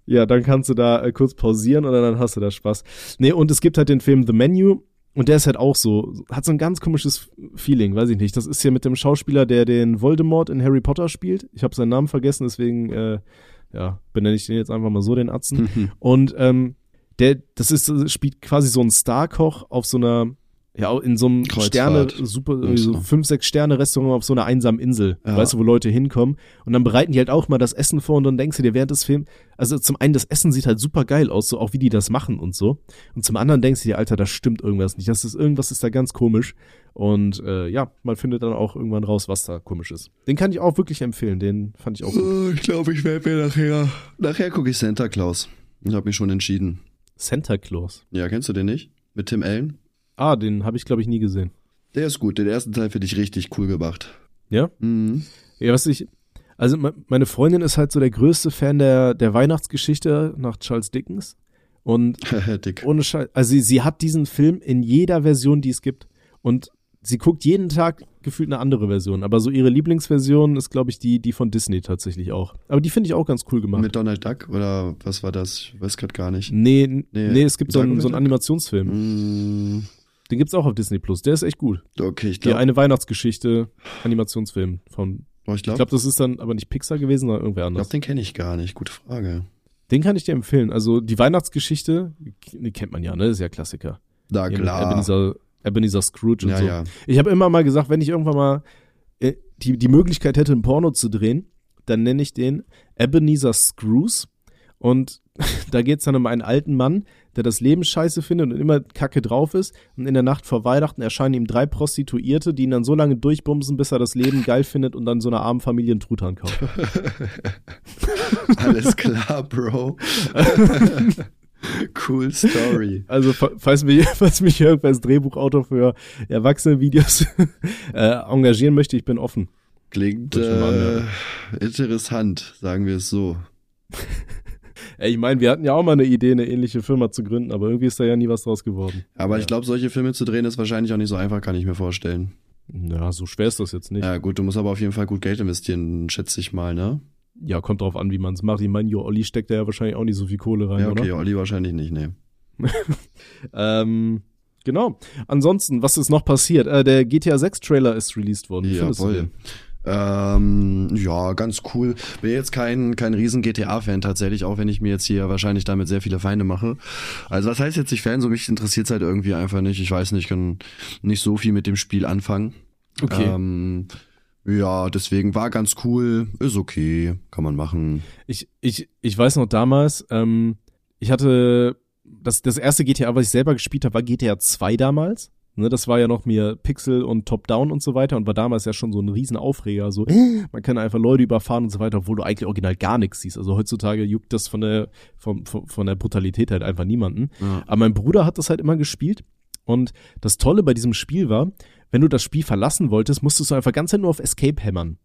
Ja, dann kannst du da äh, kurz pausieren oder dann hast du da Spaß. Nee, und es gibt halt den Film The Menu und der ist halt auch so, hat so ein ganz komisches Feeling, weiß ich nicht. Das ist hier mit dem Schauspieler, der den Voldemort in Harry Potter spielt. Ich habe seinen Namen vergessen, deswegen äh, ja, benenne ich den jetzt einfach mal so den Atzen. Und ähm, der, das ist, spielt quasi so ein Starkoch auf so einer, ja, in so einem Kreuzfahrt. Sterne, super, irgendwie so so. fünf, sechs Sterne Restaurant auf so einer einsamen Insel, Ja. weißt du, wo Leute hinkommen. Und dann bereiten die halt auch mal das Essen vor und dann denkst du dir während des Films, also zum einen, das Essen sieht halt super geil aus, so auch wie die das machen und so. Und zum anderen denkst du dir, Alter, da stimmt irgendwas nicht. Das ist, irgendwas ist da ganz komisch. Und äh, ja, man findet dann auch irgendwann raus, was da komisch ist. Den kann ich auch wirklich empfehlen, den fand ich auch gut. Oh, ich glaube, ich werde mir nachher. Nachher gucke ich Santa Claus. Ich habe mich schon entschieden. Santa Claus. Ja, kennst du den nicht? Mit Tim Allen? Ah, den habe ich, glaube ich, nie gesehen. Der ist gut. Den ersten Teil finde ich richtig cool gemacht. Ja? Mhm. Ja, was ich, also me- meine Freundin ist halt so der größte Fan der, der Weihnachtsgeschichte nach Charles Dickens. Und Dick. ohne Scheiß, also sie, sie hat diesen Film in jeder Version, die es gibt. Und sie guckt jeden Tag gefühlt eine andere Version. Aber so ihre Lieblingsversion ist, glaube ich, die, die von Disney tatsächlich auch. Aber die finde ich auch ganz cool gemacht. Mit Donald Duck oder was war das? Ich weiß gerade gar nicht. nee, Nee, nee, es gibt so einen, so einen. Animationsfilm. Mm, Den gibt's auch auf Disney Plus. Der ist echt gut. okay, ich glaube, eine Weihnachtsgeschichte, Animationsfilm von, ich ich glaube, glaube, das ist dann aber nicht Pixar gewesen, sondern irgendwer anders. glaub, den kenne ich gar nicht. Gute Frage. Den kann ich dir empfehlen. Also die Weihnachtsgeschichte, die kennt man ja, ne? Ist ja Klassiker. Na klar. Ebenezer, Ebenezer Scrooge und ja, so. ja. Ich habe immer mal gesagt, wenn ich irgendwann mal äh, die, die Möglichkeit hätte, ein Porno zu drehen, dann nenne ich den Ebenezer Screws. Und da geht's dann um einen alten Mann, der das Leben scheiße findet und immer kacke drauf ist. Und in der Nacht vor Weihnachten erscheinen ihm drei Prostituierte, die ihn dann so lange durchbumsen, bis er das Leben geil findet und dann so einer armen Familie einen Truthahn kauft. Alles klar, Bro. cool Story. Also fa- falls mich, falls mich irgendwer als Drehbuchautor für Erwachsene-Videos äh, engagieren möchte, ich bin offen. Klingt äh, interessant, sagen wir es so. Ey, ich meine, wir hatten ja auch mal eine Idee, eine ähnliche Firma zu gründen, aber irgendwie ist da ja nie was draus geworden. Aber Ja. ich glaube, solche Filme zu drehen ist wahrscheinlich auch nicht so einfach, kann ich mir vorstellen. Ja, so schwer ist das jetzt nicht. Ja, gut, du musst aber auf jeden Fall gut Geld investieren, schätze ich mal, ne? Ja, kommt drauf an, wie man es macht. Ich meine, Jo Olli steckt da ja wahrscheinlich auch nicht so viel Kohle rein, ja, okay, oder? Olli wahrscheinlich nicht, ne. Ähm, genau. Ansonsten, was ist noch passiert? Äh, der GTA 6 Trailer ist released worden. Wie findest du Jawohl. den? Ähm, ja, ganz cool. Bin jetzt kein, kein riesen GTA-Fan tatsächlich, auch wenn ich mir jetzt hier wahrscheinlich damit sehr viele Feinde mache. Also was heißt jetzt nicht Fan? So mich interessiert halt irgendwie einfach nicht. Ich weiß nicht, kann nicht so viel mit dem Spiel anfangen. Okay. Ähm, ja, deswegen war ganz cool, ist okay, kann man machen. Ich, ich, ich weiß noch damals, ähm, ich hatte das, das erste GTA, was ich selber gespielt habe, war GTA 2 damals. Ne, das war ja noch mir Pixel und Top-Down und so weiter und war damals ja schon so ein riesen Aufreger. So, man kann einfach Leute überfahren und so weiter, obwohl du eigentlich original gar nichts siehst. Also heutzutage juckt das von der, von, von, von der Brutalität halt einfach niemanden. Ja. Aber mein Bruder hat das halt immer gespielt. Und das Tolle bei diesem Spiel war, wenn du das Spiel verlassen wolltest, musstest du einfach ganz nur auf Escape hämmern.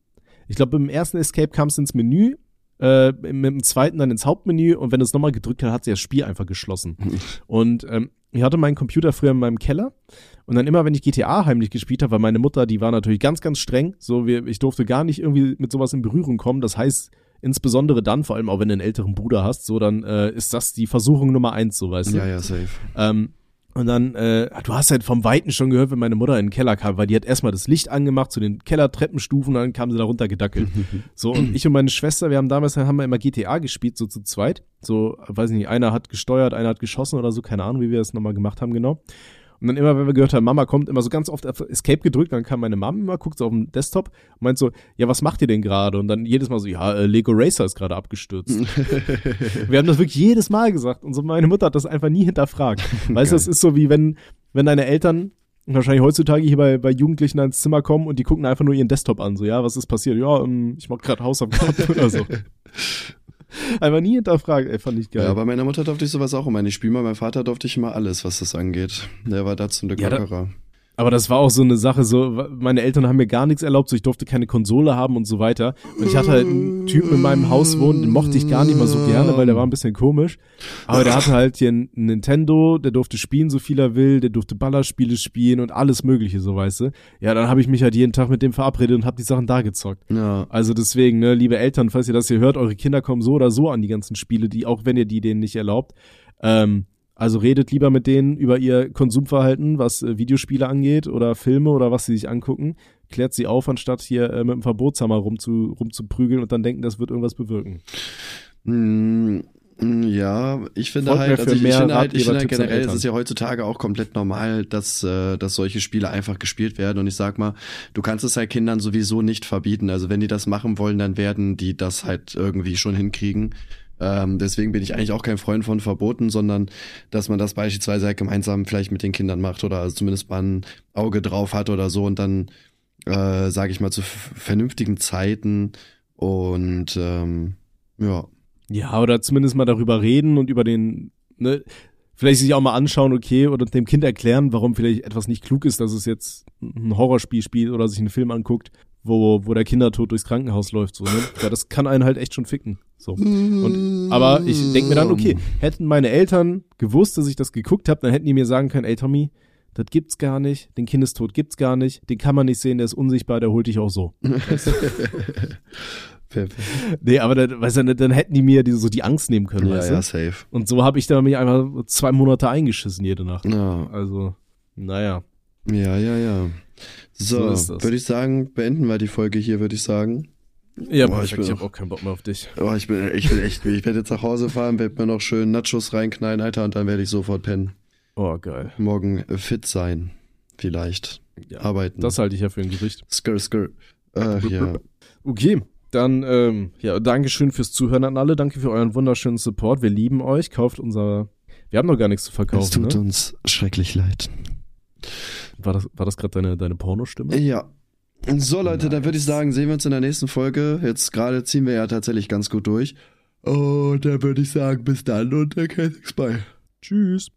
Ich glaube, im ersten Escape kamst du ins Menü, äh, mit dem zweiten dann ins Hauptmenü und wenn du es nochmal gedrückt hast, hat sich das Spiel einfach geschlossen. Und ähm, ich hatte meinen Computer früher in meinem Keller und dann immer, wenn ich GTA heimlich gespielt habe, weil meine Mutter, die war natürlich ganz, ganz streng, so wir, ich durfte gar nicht irgendwie mit sowas in Berührung kommen. Das heißt, insbesondere dann, vor allem auch wenn du einen älteren Bruder hast, so dann äh, ist das die Versuchung Nummer eins, so weißt du. Ja, ja, safe. Ähm, und dann, äh, du hast halt vom Weiten schon gehört, wenn meine Mutter in den Keller kam, weil die hat erstmal das Licht angemacht zu den Kellertreppenstufen und dann kam sie da runter gedackelt. so, und ich und meine Schwester, wir haben damals, haben wir immer GTA gespielt, so zu zweit. So, weiß nicht, einer hat gesteuert, einer hat geschossen oder so, keine Ahnung, wie wir das nochmal gemacht haben, genau. Und dann immer, wenn wir gehört haben, Mama kommt, immer so ganz oft auf Escape gedrückt, dann kam meine Mama immer, guckt so auf dem Desktop und meint so, ja, was macht ihr denn gerade? Und dann jedes Mal so, ja, äh, Lego Racer ist gerade abgestürzt. wir haben das wirklich jedes Mal gesagt und so meine Mutter hat das einfach nie hinterfragt. Weißt du, das ist so wie wenn, wenn deine Eltern wahrscheinlich heutzutage hier bei, bei Jugendlichen ins Zimmer kommen und die gucken einfach nur ihren Desktop an, so, ja, was ist passiert? Ja, um, ich mach gerade Hausaufgaben oder so. Einfach nie hinterfragt, ey, fand ich geil. Ja, bei meiner Mutter durfte ich sowas auch immer nicht spielen, bei meinem Vater durfte ich immer alles, was das angeht. Der war da zum Glück Ja, da-. Aber das war auch so eine Sache, so, meine Eltern haben mir gar nichts erlaubt, so ich durfte keine Konsole haben und so weiter. Und ich hatte halt einen Typen in meinem Haus wohnen, den mochte ich gar nicht mal so gerne, weil der war ein bisschen komisch. Aber der hatte halt hier ein Nintendo, der durfte spielen, so viel er will, der durfte Ballerspiele spielen und alles mögliche, so weißt du. Ja, dann habe ich mich halt jeden Tag mit dem verabredet und habe die Sachen da gezockt. Ja. Also deswegen, ne, liebe Eltern, falls ihr das hier hört, eure Kinder kommen so oder so an die ganzen Spiele, die, auch wenn ihr die denen nicht erlaubt. Ähm, also redet lieber mit denen über ihr Konsumverhalten, was äh, Videospiele angeht oder Filme oder was sie sich angucken. Klärt sie auf, anstatt hier äh, mit dem Verbotshammer rumzu, rumzuprügeln und dann denken, das wird irgendwas bewirken. Mm, mm, Ja, ich finde Folgt halt, also ich, ich mehr finde halt, ich finde halt generell, es ist ja heutzutage auch komplett normal, dass, äh, dass solche Spiele einfach gespielt werden. Und ich sag mal, du kannst es halt Kindern sowieso nicht verbieten. Also wenn die das machen wollen, dann werden die das halt irgendwie schon hinkriegen. Ähm, deswegen bin ich eigentlich auch kein Freund von Verboten, sondern dass man das beispielsweise halt gemeinsam vielleicht mit den Kindern macht oder also zumindest mal ein Auge drauf hat oder so und dann, äh, sage ich mal, zu vernünftigen Zeiten und ähm, ja. Ja, oder zumindest mal darüber reden und über den, ne, vielleicht sich auch mal anschauen, okay, oder dem Kind erklären, warum vielleicht etwas nicht klug ist, dass es jetzt ein Horrorspiel spielt oder sich einen Film anguckt, wo, wo der Kindertod durchs Krankenhaus läuft, so, ne? Ja, das kann einen halt echt schon ficken. So. Und, aber ich denke mir dann, okay, hätten meine Eltern gewusst, dass ich das geguckt habe, dann hätten die mir sagen können, ey Tommy, das gibt's gar nicht, den Kindestod gibt's gar nicht, den kann man nicht sehen, der ist unsichtbar, der holt dich auch so. Perfekt. Nee, aber dann, weißt du, dann hätten die mir die, so die Angst nehmen können, Ja, weißt du? ja, safe. Und so habe ich da mich einfach zwei Monate eingeschissen jede Nacht. Ja, Also, naja. ja, ja, ja. So So, ist das. würde ich sagen, beenden wir die Folge hier, würde ich sagen. Ja, Boah, ich ich, habe auch- keinen Bock mehr auf dich. Oh, ich bin, ich bin echt, ich werde jetzt nach Hause fahren, werde mir noch schön Nachos reinknallen, Alter, und dann werde ich sofort pennen. Oh, geil. Morgen äh, fit sein. Vielleicht. Ja, Arbeiten. das halte ich ja für ein Gericht. Skr, skr. Äh, ja. Okay, dann, ähm, ja, Dankeschön fürs Zuhören an alle. Danke für euren wunderschönen Support. Wir lieben euch. Kauft unser. Wir haben noch gar nichts zu Es verkaufen, tut ne? uns schrecklich leid. War das, war das gerade deine, deine Pornostimme? Ja. So, Leute, dann würde ich sagen, sehen wir uns in der nächsten Folge. Jetzt gerade ziehen wir ja tatsächlich ganz gut durch. Und dann würde ich sagen, bis dann und der Käsix bei. Tschüss.